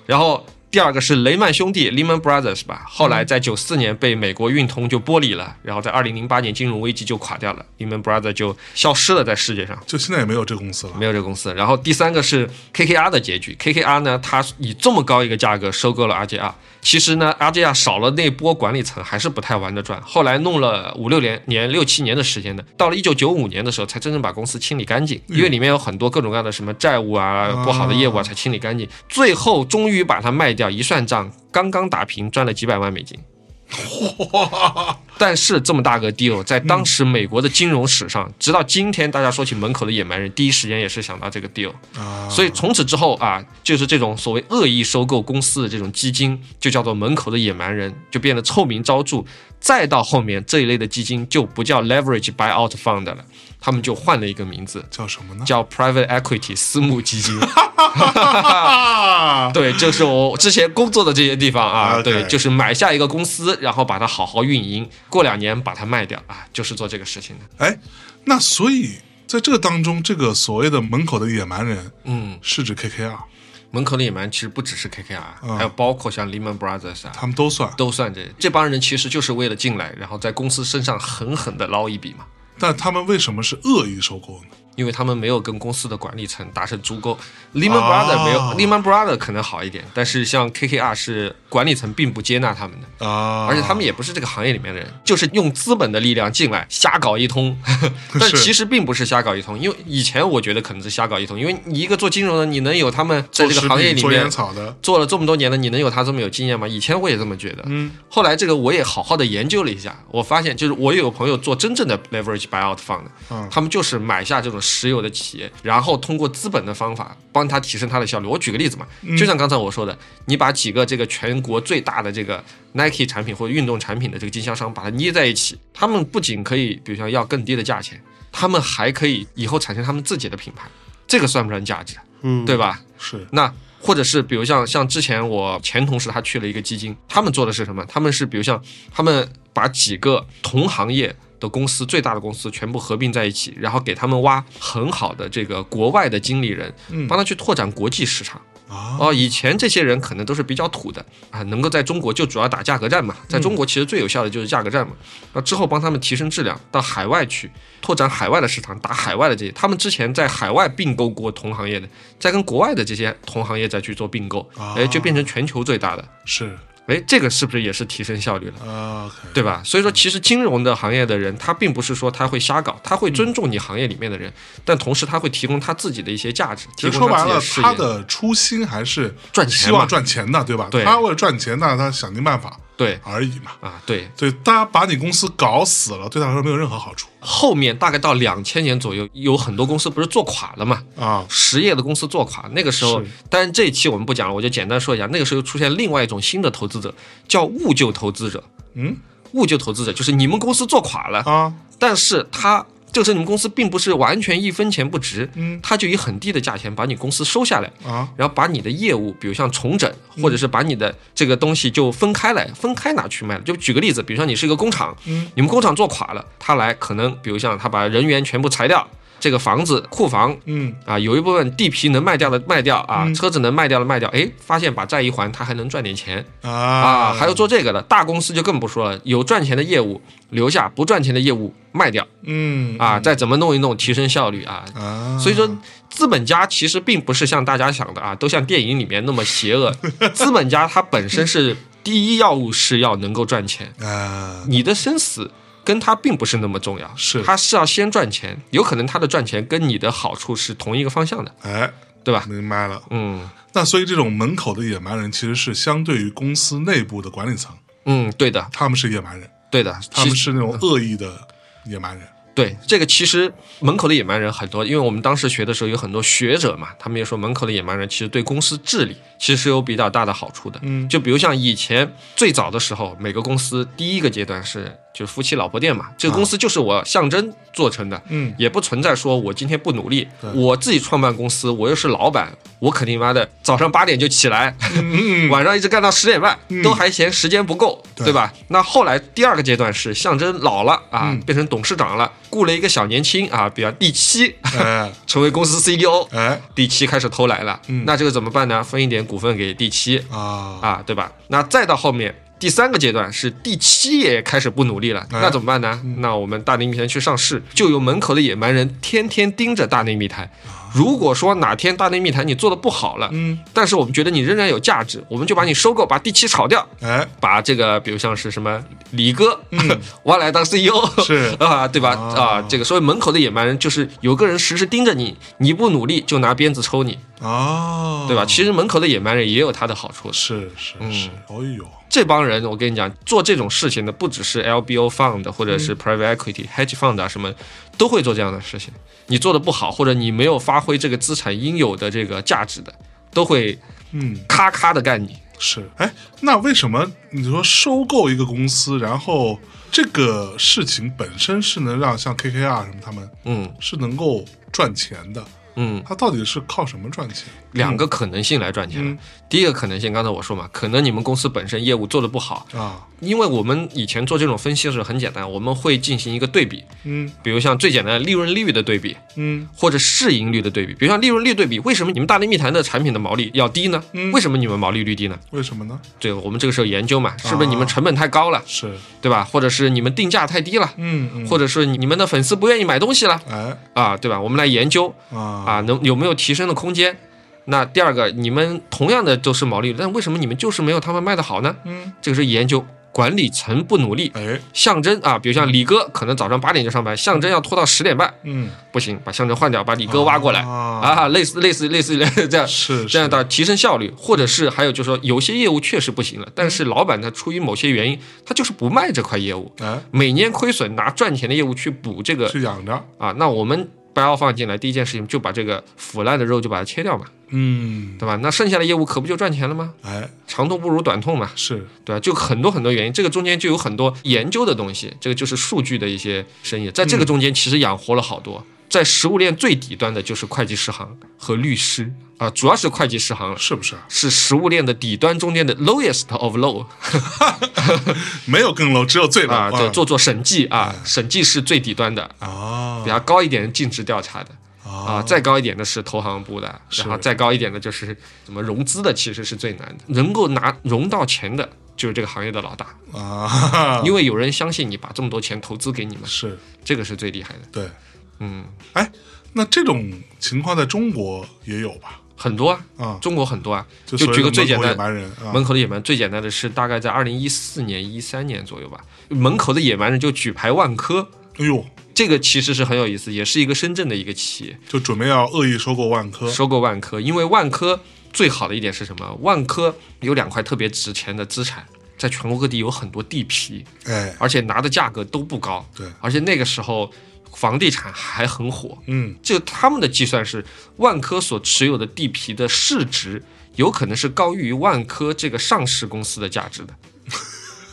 然后。第二个是雷曼兄弟 （Lehman Brothers） 吧，后来在九四年被美国运通就剥离了，然后在二零零八年金融危机就垮掉了，Lehman Brothers 就消失了在世界上，就现在也没有这个公司了，没有这个公司。然后第三个是 KKR 的结局，KKR 呢，它以这么高一个价格收购了 RJR，其实呢，RJR 少了那波管理层还是不太玩得转，后来弄了五六年年六七年的时间呢，到了一九九五年的时候才真正把公司清理干净，因为里面有很多各种各样的什么债务啊、不好的业务啊才清理干净，最后终于把它卖掉，一算账。刚刚打平，赚了几百万美金。哇！但是这么大个 deal，在当时美国的金融史上，直到今天，大家说起门口的野蛮人，第一时间也是想到这个 deal。啊！所以从此之后啊，就是这种所谓恶意收购公司的这种基金，就叫做门口的野蛮人，就变得臭名昭著。再到后面这一类的基金就不叫 leverage buyout fund 了。他们就换了一个名字，叫什么呢？叫 private equity 私募基金。对，就是我之前工作的这些地方啊，对，就是买下一个公司，然后把它好好运营，过两年把它卖掉啊，就是做这个事情的。哎，那所以在这个当中，这个所谓的门口的野蛮人，嗯，是指 KKR。门口的野蛮其实不只是 KKR，还有包括像 Lehman Brothers 啊，他们都算，都算这这帮人其实就是为了进来，然后在公司身上狠狠的捞一笔嘛。但他们为什么是恶意收购呢？因为他们没有跟公司的管理层达成足够。Lehman Brothers 没有，Lehman Brothers 可能好一点，但是像 KKR 是管理层并不接纳他们的。啊，而且他们也不是这个行业里面的人，就是用资本的力量进来瞎搞一通，*laughs* 但其实并不是瞎搞一通，因为以前我觉得可能是瞎搞一通，因为你一个做金融的，你能有他们在这个行业里面做了这么多年的，你能有他这么有经验吗？以前我也这么觉得，嗯，后来这个我也好好的研究了一下，我发现就是我有朋友做真正的 leverage buyout fund，嗯，他们就是买下这种石油的企业，然后通过资本的方法帮他提升他的效率。我举个例子嘛，就像刚才我说的，你把几个这个全国最大的这个 Nike 产品或者运动产品的这个经销商把它捏在一起，他们不仅可以，比如说要更低的价钱，他们还可以以后产生他们自己的品牌，这个算不算价值？嗯，对吧？是。那或者是比如像像之前我前同事他去了一个基金，他们做的是什么？他们是比如像他们把几个同行业。的公司最大的公司全部合并在一起，然后给他们挖很好的这个国外的经理人，帮他去拓展国际市场。哦，以前这些人可能都是比较土的啊，能够在中国就主要打价格战嘛，在中国其实最有效的就是价格战嘛。那之后帮他们提升质量，到海外去拓展海外的市场，打海外的这些，他们之前在海外并购过同行业的，再跟国外的这些同行业再去做并购，哎，就变成全球最大的。是。哎，这个是不是也是提升效率了？对吧？所以说，其实金融的行业的人，他并不是说他会瞎搞，他会尊重你行业里面的人，但同时他会提供他自己的一些价值。其实说白了，他的初心还是赚钱，希望赚钱的，对吧？对，他为了赚钱，那他想尽办法。对而已嘛啊，对对，他把你公司搞死了，对他来说没有任何好处。后面大概到两千年左右，有很多公司不是做垮了嘛？啊，实业的公司做垮，那个时候，但是这一期我们不讲了，我就简单说一下，那个时候出现另外一种新的投资者，叫物救投资者。嗯，物救投资者就是你们公司做垮了啊，但是他。这个时候你们公司并不是完全一分钱不值，嗯，他就以很低的价钱把你公司收下来啊，然后把你的业务，比如像重整，或者是把你的这个东西就分开来，分开拿去卖了。就举个例子，比如说你是一个工厂，嗯，你们工厂做垮了，他来可能，比如像他把人员全部裁掉。这个房子库房，嗯。啊，有一部分地皮能卖掉的卖掉啊，车子能卖掉的卖掉，哎，发现把债一还，他还能赚点钱。啊。啊，还有做这个的大公司就更不说了，有赚钱的业务留下，不赚钱的业务卖掉，嗯。啊，再怎么弄一弄提升效率啊，所以说资本家其实并不是像大家想的啊，都像电影里面那么邪恶，*laughs* 资本家他本身是第一要务是要能够赚钱。啊，你的生死。跟他并不是那么重要，是。他是要先赚钱，有可能他的赚钱跟你的好处是同一个方向的，哎，对吧？明白了，嗯，那所以这种门口的野蛮人其实是相对于公司内部的管理层，嗯，对的，他们是野蛮人，对的，他们是那种恶意的野蛮人。对这个，其实门口的野蛮人很多，因为我们当时学的时候有很多学者嘛，他们也说门口的野蛮人其实对公司治理其实是有比较大的好处的。嗯，就比如像以前最早的时候，每个公司第一个阶段是就是夫妻老婆店嘛，这个公司就是我象征做成的，嗯，也不存在说我今天不努力，我自己创办公司，我又是老板，我肯定妈的早上八点就起来，*laughs* 晚上一直干到十点半，都还嫌时间不够，对。吧？那后来第二个阶段是象征老了啊，变成董事长了。雇了一个小年轻啊，比方第七，*laughs* 成为公司 CEO，哎，第七开始偷懒了，那这个怎么办呢？分一点股份给第七啊啊，对吧？那再到后面第三个阶段是第七也开始不努力了，那怎么办呢？那我们大内密谈去上市，就有门口的野蛮人天天盯着大内密谈。如果说哪天大内密谈你做的不好了，嗯，但是我们觉得你仍然有价值，我们就把你收购，把第七炒掉，哎，把这个比如像是什么李哥 *laughs* 挖来当 CEO，是。*laughs* 啊，对吧？啊，这个所谓门口的野蛮人就是有个人时时盯着你，你不努力就拿鞭子抽你，哦，对吧？其实门口的野蛮人也有他的好处，是是是，哎呦。这帮人，我跟你讲，做这种事情的不只是 LBO fund 或者是 private equity hedge fund 啊，什么都会做这样的事情。你做的不好，或者你没有发挥这个资产应有的这个价值的，都会嗯咔咔的干你。是，哎，那为什么你说收购一个公司，然后这个事情本身是能让像 KKR 什么他们，嗯，是能够赚钱的？嗯，它到底是靠什么赚钱？两个可能性来赚钱。第一个可能性，刚才我说嘛，可能你们公司本身业务做得不好啊。因为我们以前做这种分析的时候很简单，我们会进行一个对比，嗯，比如像最简单的利润率的对比，嗯，或者市盈率的对比。比如像利润率对比，为什么你们大内密谈的产品的毛利要低呢？为什么你们毛利率低呢？为什么呢？对，我们这个时候研究嘛，是不是你们成本太高了？是，对吧？或者是你们定价太低了？嗯，或者是你们的粉丝不愿意买东西了？哎，啊，对吧？我们来研究啊，啊，能有没有提升的空间？那第二个，你们同样的都是毛利，但为什么你们就是没有他们卖的好呢？嗯，这个是研究。管理层不努力，哎，象征啊，比如像李哥，可能早上八点就上班，象征要拖到十点半，嗯，不行，把象征换掉，把李哥挖过来啊，类似类似类似这样是这样的提升效率，或者是还有就是说有些业务确实不行了，但是老板他出于某些原因，他就是不卖这块业务，哎，每年亏损拿赚钱的业务去补这个去养着啊，那我们。不要放进来，第一件事情就把这个腐烂的肉就把它切掉嘛，嗯，对吧？那剩下的业务可不就赚钱了吗？哎，长痛不如短痛嘛，是对吧？就很多很多原因，这个中间就有很多研究的东西，这个就是数据的一些生意，在这个中间其实养活了好多。在食物链最底端的就是会计师行和律师啊，主要是会计师行，是不是？是食物链的底端中间的 lowest of low，*laughs* 没有更 low，只有最 low 啊。对，做做审计啊，审计是最底端的啊，比较高一点的尽职调查的啊，再高一点的是投行部的，然后再高一点的就是什么融资的，其实是最难的。能够拿融到钱的，就是这个行业的老大啊，因为有人相信你把这么多钱投资给你们，是这个是最厉害的。对。嗯，哎，那这种情况在中国也有吧？很多啊，啊，中国很多啊。就举个最简单，门口的野蛮人最简单的是，大概在二零一四年、一三年左右吧。门口的野蛮人就举牌万科，哎呦，这个其实是很有意思，也是一个深圳的一个企业，就准备要恶意收购万科。收购万科，因为万科最好的一点是什么？万科有两块特别值钱的资产，在全国各地有很多地皮，哎，而且拿的价格都不高，对，而且那个时候。房地产还很火，嗯，就他们的计算是万科所持有的地皮的市值有可能是高于万科这个上市公司的价值的。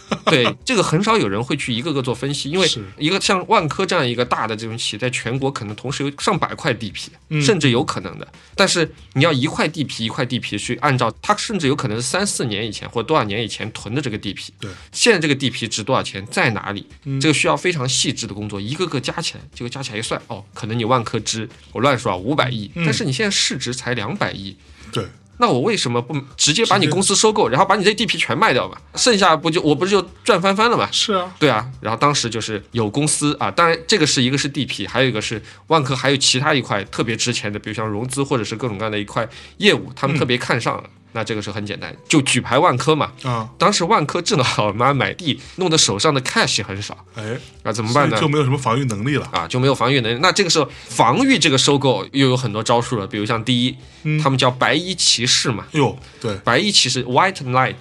*laughs* 对，这个很少有人会去一个个做分析，因为一个像万科这样一个大的这种企业，在全国可能同时有上百块地皮，甚至有可能的。但是你要一块地皮一块地皮去按照它，甚至有可能是三四年以前或多少年以前囤的这个地皮。对，现在这个地皮值多少钱，在哪里？这个需要非常细致的工作，一个个加起来，结果加起来一算，哦，可能你万科值我乱说啊，五百亿，但是你现在市值才两百亿。对。那我为什么不直接把你公司收购，然后把你这地皮全卖掉嘛？剩下不就我不是就赚翻翻了嘛？是啊，对啊。然后当时就是有公司啊，当然这个是一个是地皮，还有一个是万科，还有其他一块特别值钱的，比如像融资或者是各种各样的一块业务，他们特别看上了。那这个是很简单，就举牌万科嘛。啊，当时万科正好妈买地，弄得手上的 cash 很少。哎，那怎么办呢？就没有什么防御能力了啊，就没有防御能力。那这个时候防御这个收购又有很多招数了，比如像第一，他们叫白衣骑士嘛。哟，对，白衣骑士 （White Knight）。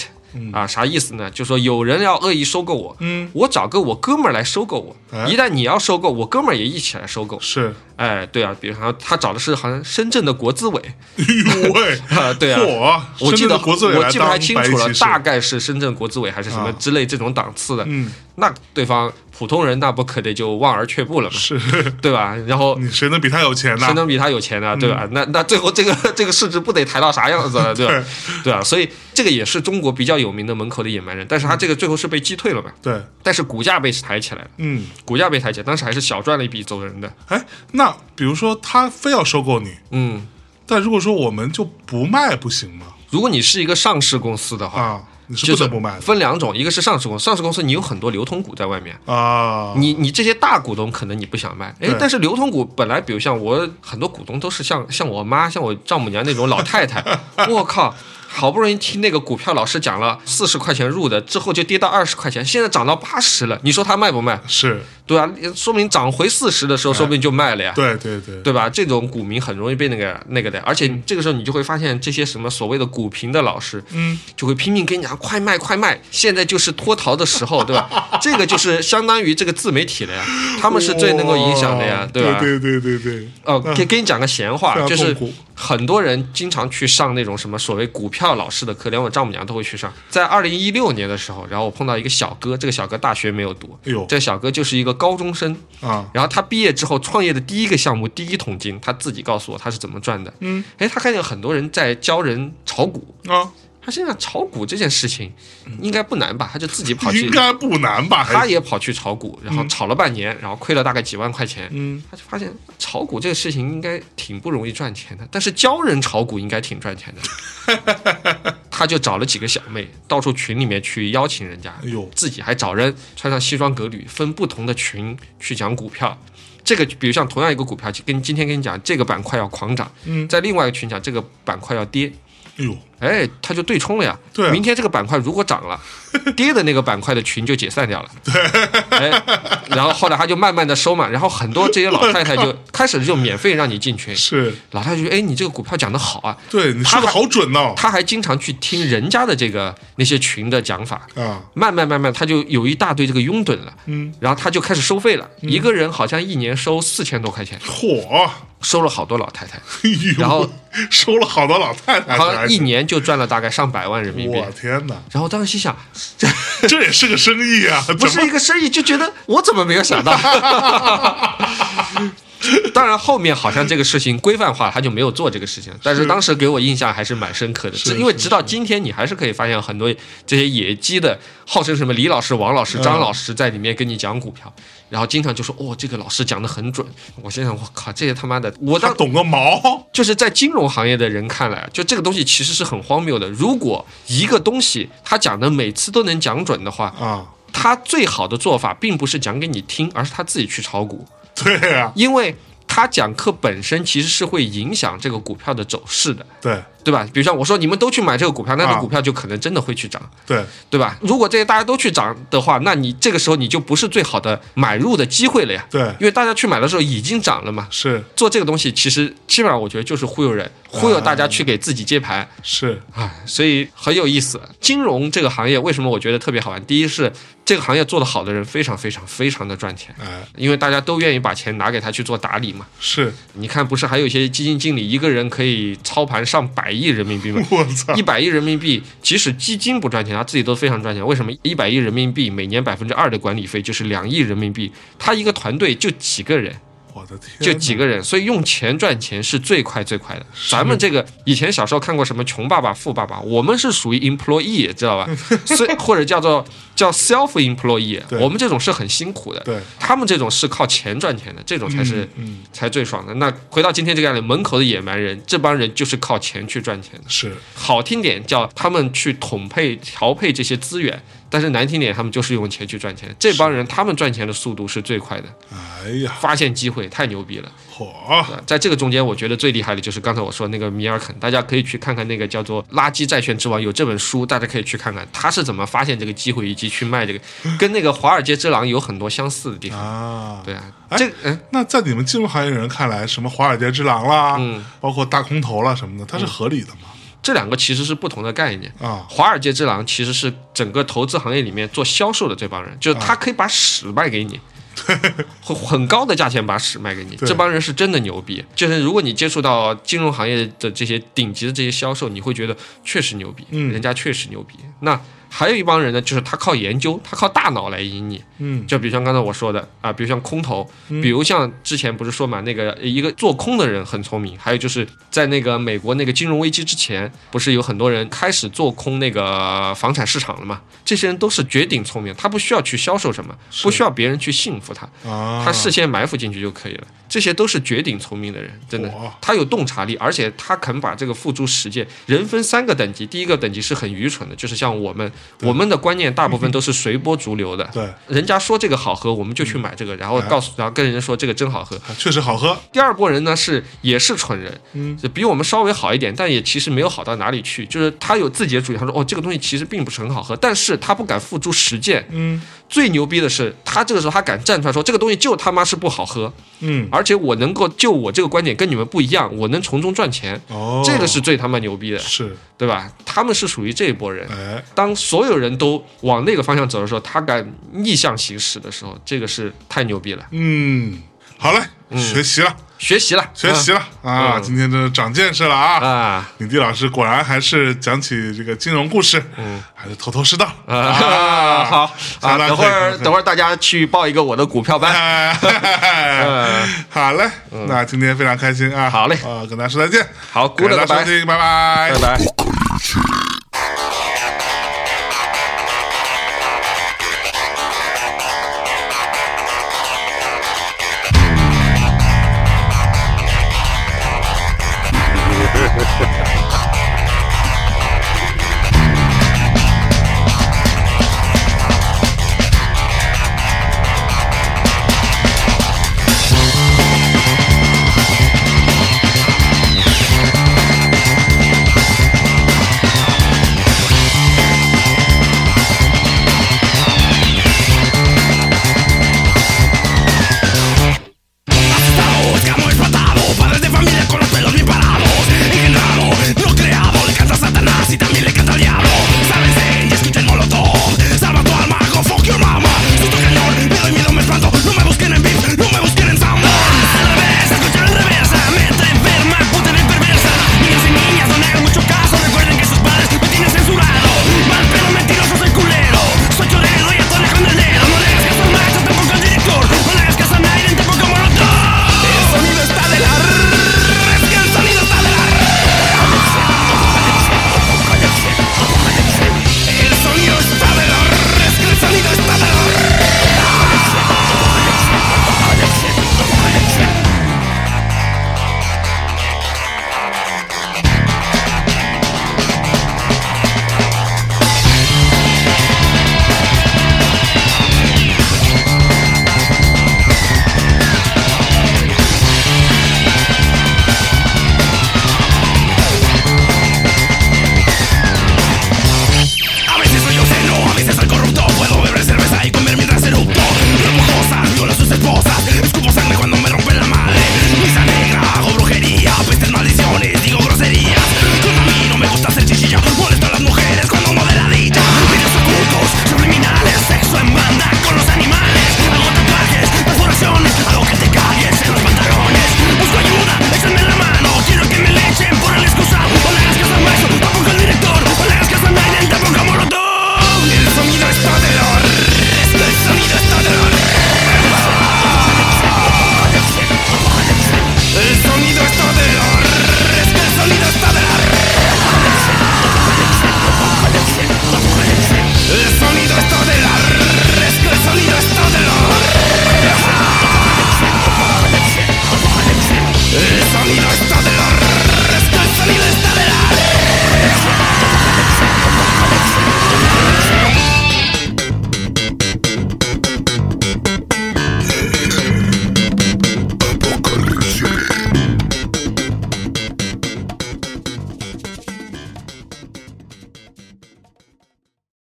啊，啥意思呢？就说有人要恶意收购我，嗯，我找个我哥们儿来收购我。一旦你要收购，我哥们儿也一起来收购。是，哎，对啊，比如说他找的是好像深圳的国资委。喂，*laughs* 啊，对啊，我记得我记不太清楚了，大概是深圳国资委还是什么之类这种档次的。嗯，那对方。普通人那不可得就望而却步了嘛，是，对吧？然后你谁能比他有钱呢？谁能比他有钱呢？对吧？那那最后这个这个市值不得抬到啥样子了？对吧？对啊，所以这个也是中国比较有名的门口的野蛮人，但是他这个最后是被击退了嘛？对，但是股价被抬起来了，嗯，股价被抬起来，当时还是小赚了一笔走人的。哎，那比如说他非要收购你，嗯，但如果说我们就不卖不行吗？如果你是一个上市公司的话。就是分两种，一个是上市公司，上市公司你有很多流通股在外面啊，你你这些大股东可能你不想卖，哎，但是流通股本来，比如像我很多股东都是像像我妈、像我丈母娘那种老太太，*laughs* 我靠。好不容易听那个股票老师讲了四十块钱入的，之后就跌到二十块钱，现在涨到八十了，你说他卖不卖？是对啊，说明涨回四十的时候，说不定就卖了呀。对对对，对吧？这种股民很容易被那个那个的，而且这个时候你就会发现这些什么所谓的股评的老师，嗯，就会拼命跟你讲快卖快卖，现在就是脱逃的时候，对吧？*laughs* 这个就是相当于这个自媒体了呀，他们是最能够影响的呀，对吧？对对对对。哦，给给你讲个闲话，就是很多人经常去上那种什么所谓股票。老师的课，连我丈母娘都会去上。在二零一六年的时候，然后我碰到一个小哥，这个小哥大学没有读，哎呦，这小哥就是一个高中生啊，然后他毕业之后创业的第一个项目第一桶金，他自己告诉我他是怎么赚的。嗯，哎，他看见很多人在教人炒股啊。他现在炒股这件事情应该不难吧？他就自己跑去，应该不难吧？他也跑去炒股，然后炒了半年，然后亏了大概几万块钱。嗯，他就发现炒股这个事情应该挺不容易赚钱的，但是教人炒股应该挺赚钱的。*laughs* 他就找了几个小妹，到处群里面去邀请人家，哎呦，自己还找人穿上西装革履，分不同的群去讲股票。这个比如像同样一个股票，跟今天跟你讲这个板块要狂涨，嗯，在另外一个群讲这个板块要跌。哎呦，哎，他就对冲了呀。对，明天这个板块如果涨了，*laughs* 跌的那个板块的群就解散掉了。对，哎，然后后来他就慢慢的收嘛，然后很多这些老太太就 *laughs* 开始就免费让你进群。是，老太太觉得，哎，你这个股票讲的好啊。对，你说的好准哦。他还经常去听人家的这个那些群的讲法啊。慢慢慢慢，他就有一大堆这个拥趸了。嗯。然后他就开始收费了，一个人好像一年收四千多块钱。嚯！收了好多老太太，*laughs* 然后收了好多老太太，好像一年就赚了大概上百万人民币。我天哪！然后当时心想，这 *laughs* 这也是个生意啊，不是一个生意，就觉得我怎么没有想到。*laughs* *laughs* 当然，后面好像这个事情规范化，他就没有做这个事情。但是当时给我印象还是蛮深刻的，因为直到今天，你还是可以发现很多这些野鸡的，号称什么李老师、王老师、张老师在里面跟你讲股票，然后经常就说哦，这个老师讲的很准。我心想，我靠，这些他妈的，我当懂个毛！就是在金融行业的人看来，就这个东西其实是很荒谬的。如果一个东西他讲的每次都能讲准的话啊，他最好的做法并不是讲给你听，而是他自己去炒股。*laughs* 对啊，因为他讲课本身其实是会影响这个股票的走势的。对。对吧？比如像我说，你们都去买这个股票，那这股票就可能真的会去涨。对，对吧？如果这些大家都去涨的话，那你这个时候你就不是最好的买入的机会了呀。对，因为大家去买的时候已经涨了嘛。是做这个东西，其实基本上我觉得就是忽悠人，忽悠大家去给自己接盘。是啊，所以很有意思。金融这个行业为什么我觉得特别好玩？第一是这个行业做得好的人非常非常非常的赚钱，哎，因为大家都愿意把钱拿给他去做打理嘛。是，你看不是还有一些基金经理一个人可以操盘上百亿人民币吗？*laughs* 我操！一百亿人民币，即使基金不赚钱，他自己都非常赚钱。为什么？一百亿人民币每年百分之二的管理费就是两亿人民币，他一个团队就几个人。我的天，就几个人，所以用钱赚钱是最快最快的。咱们这个以前小时候看过什么《穷爸爸富爸爸》，我们是属于 employee，知道吧？所以或者叫做叫 self employee，*laughs* 我们这种是很辛苦的。对，他们这种是靠钱赚钱的，这种才是才最爽的。那回到今天这个案例，门口的野蛮人，这帮人就是靠钱去赚钱的。是好听点叫他们去统配调配这些资源。但是难听点，他们就是用钱去赚钱。这帮人，他们赚钱的速度是最快的。哎呀，发现机会太牛逼了！嚯，在这个中间，我觉得最厉害的就是刚才我说那个米尔肯，大家可以去看看那个叫做《垃圾债券之王》，有这本书，大家可以去看看他是怎么发现这个机会以及去卖这个，*laughs* 跟那个华尔街之狼有很多相似的地方。啊。对啊，这嗯，那在你们金融行业人看来，什么华尔街之狼啦，嗯，包括大空头啦什么的，它是合理的吗？这两个其实是不同的概念。啊！华尔街之狼其实是整个投资行业里面做销售的这帮人，就是他可以把屎卖给你，*laughs* 很很高的价钱把屎卖给你。这帮人是真的牛逼，就是如果你接触到金融行业的这些顶级的这些销售，你会觉得确实牛逼，人家确实牛逼。那。还有一帮人呢，就是他靠研究，他靠大脑来赢你。嗯，就比如像刚才我说的啊，比如像空头，比如像之前不是说嘛，那个一个做空的人很聪明。还有就是在那个美国那个金融危机之前，不是有很多人开始做空那个房产市场了嘛？这些人都是绝顶聪明，他不需要去销售什么，不需要别人去信服他，他事先埋伏进去就可以了。这些都是绝顶聪明的人，真的，他有洞察力，而且他肯把这个付诸实践。人分三个等级，第一个等级是很愚蠢的，就是像我们。我们的观念大部分都是随波逐流的，对，人家说这个好喝，我们就去买这个，然后告诉，然后跟人家说这个真好喝，确实好喝。第二波人呢是也是蠢人，嗯，比我们稍微好一点，但也其实没有好到哪里去，就是他有自己的主意，他说哦这个东西其实并不是很好喝，但是他不敢付诸实践，嗯。最牛逼的是，他这个时候他敢站出来说，这个东西就他妈是不好喝，嗯，而且我能够就我这个观点跟你们不一样，我能从中赚钱，哦，这个是最他妈牛逼的，是。对吧？他们是属于这一波人，哎，当所有人都往那个方向走的时候，他敢逆向行驶的时候，这个是太牛逼了，嗯。好嘞，学习了。学习了，学习了啊！今天真的长见识了啊！啊，敏迪老师果然还是讲起这个金融故事，嗯，还是头头是道啊！好啊，*laughs* 等会儿等会儿大家去报一个我的股票班。好嘞，那今天非常开心啊！好嘞，啊，跟大家说再见。好，鼓掌，拜拜，拜拜，拜拜。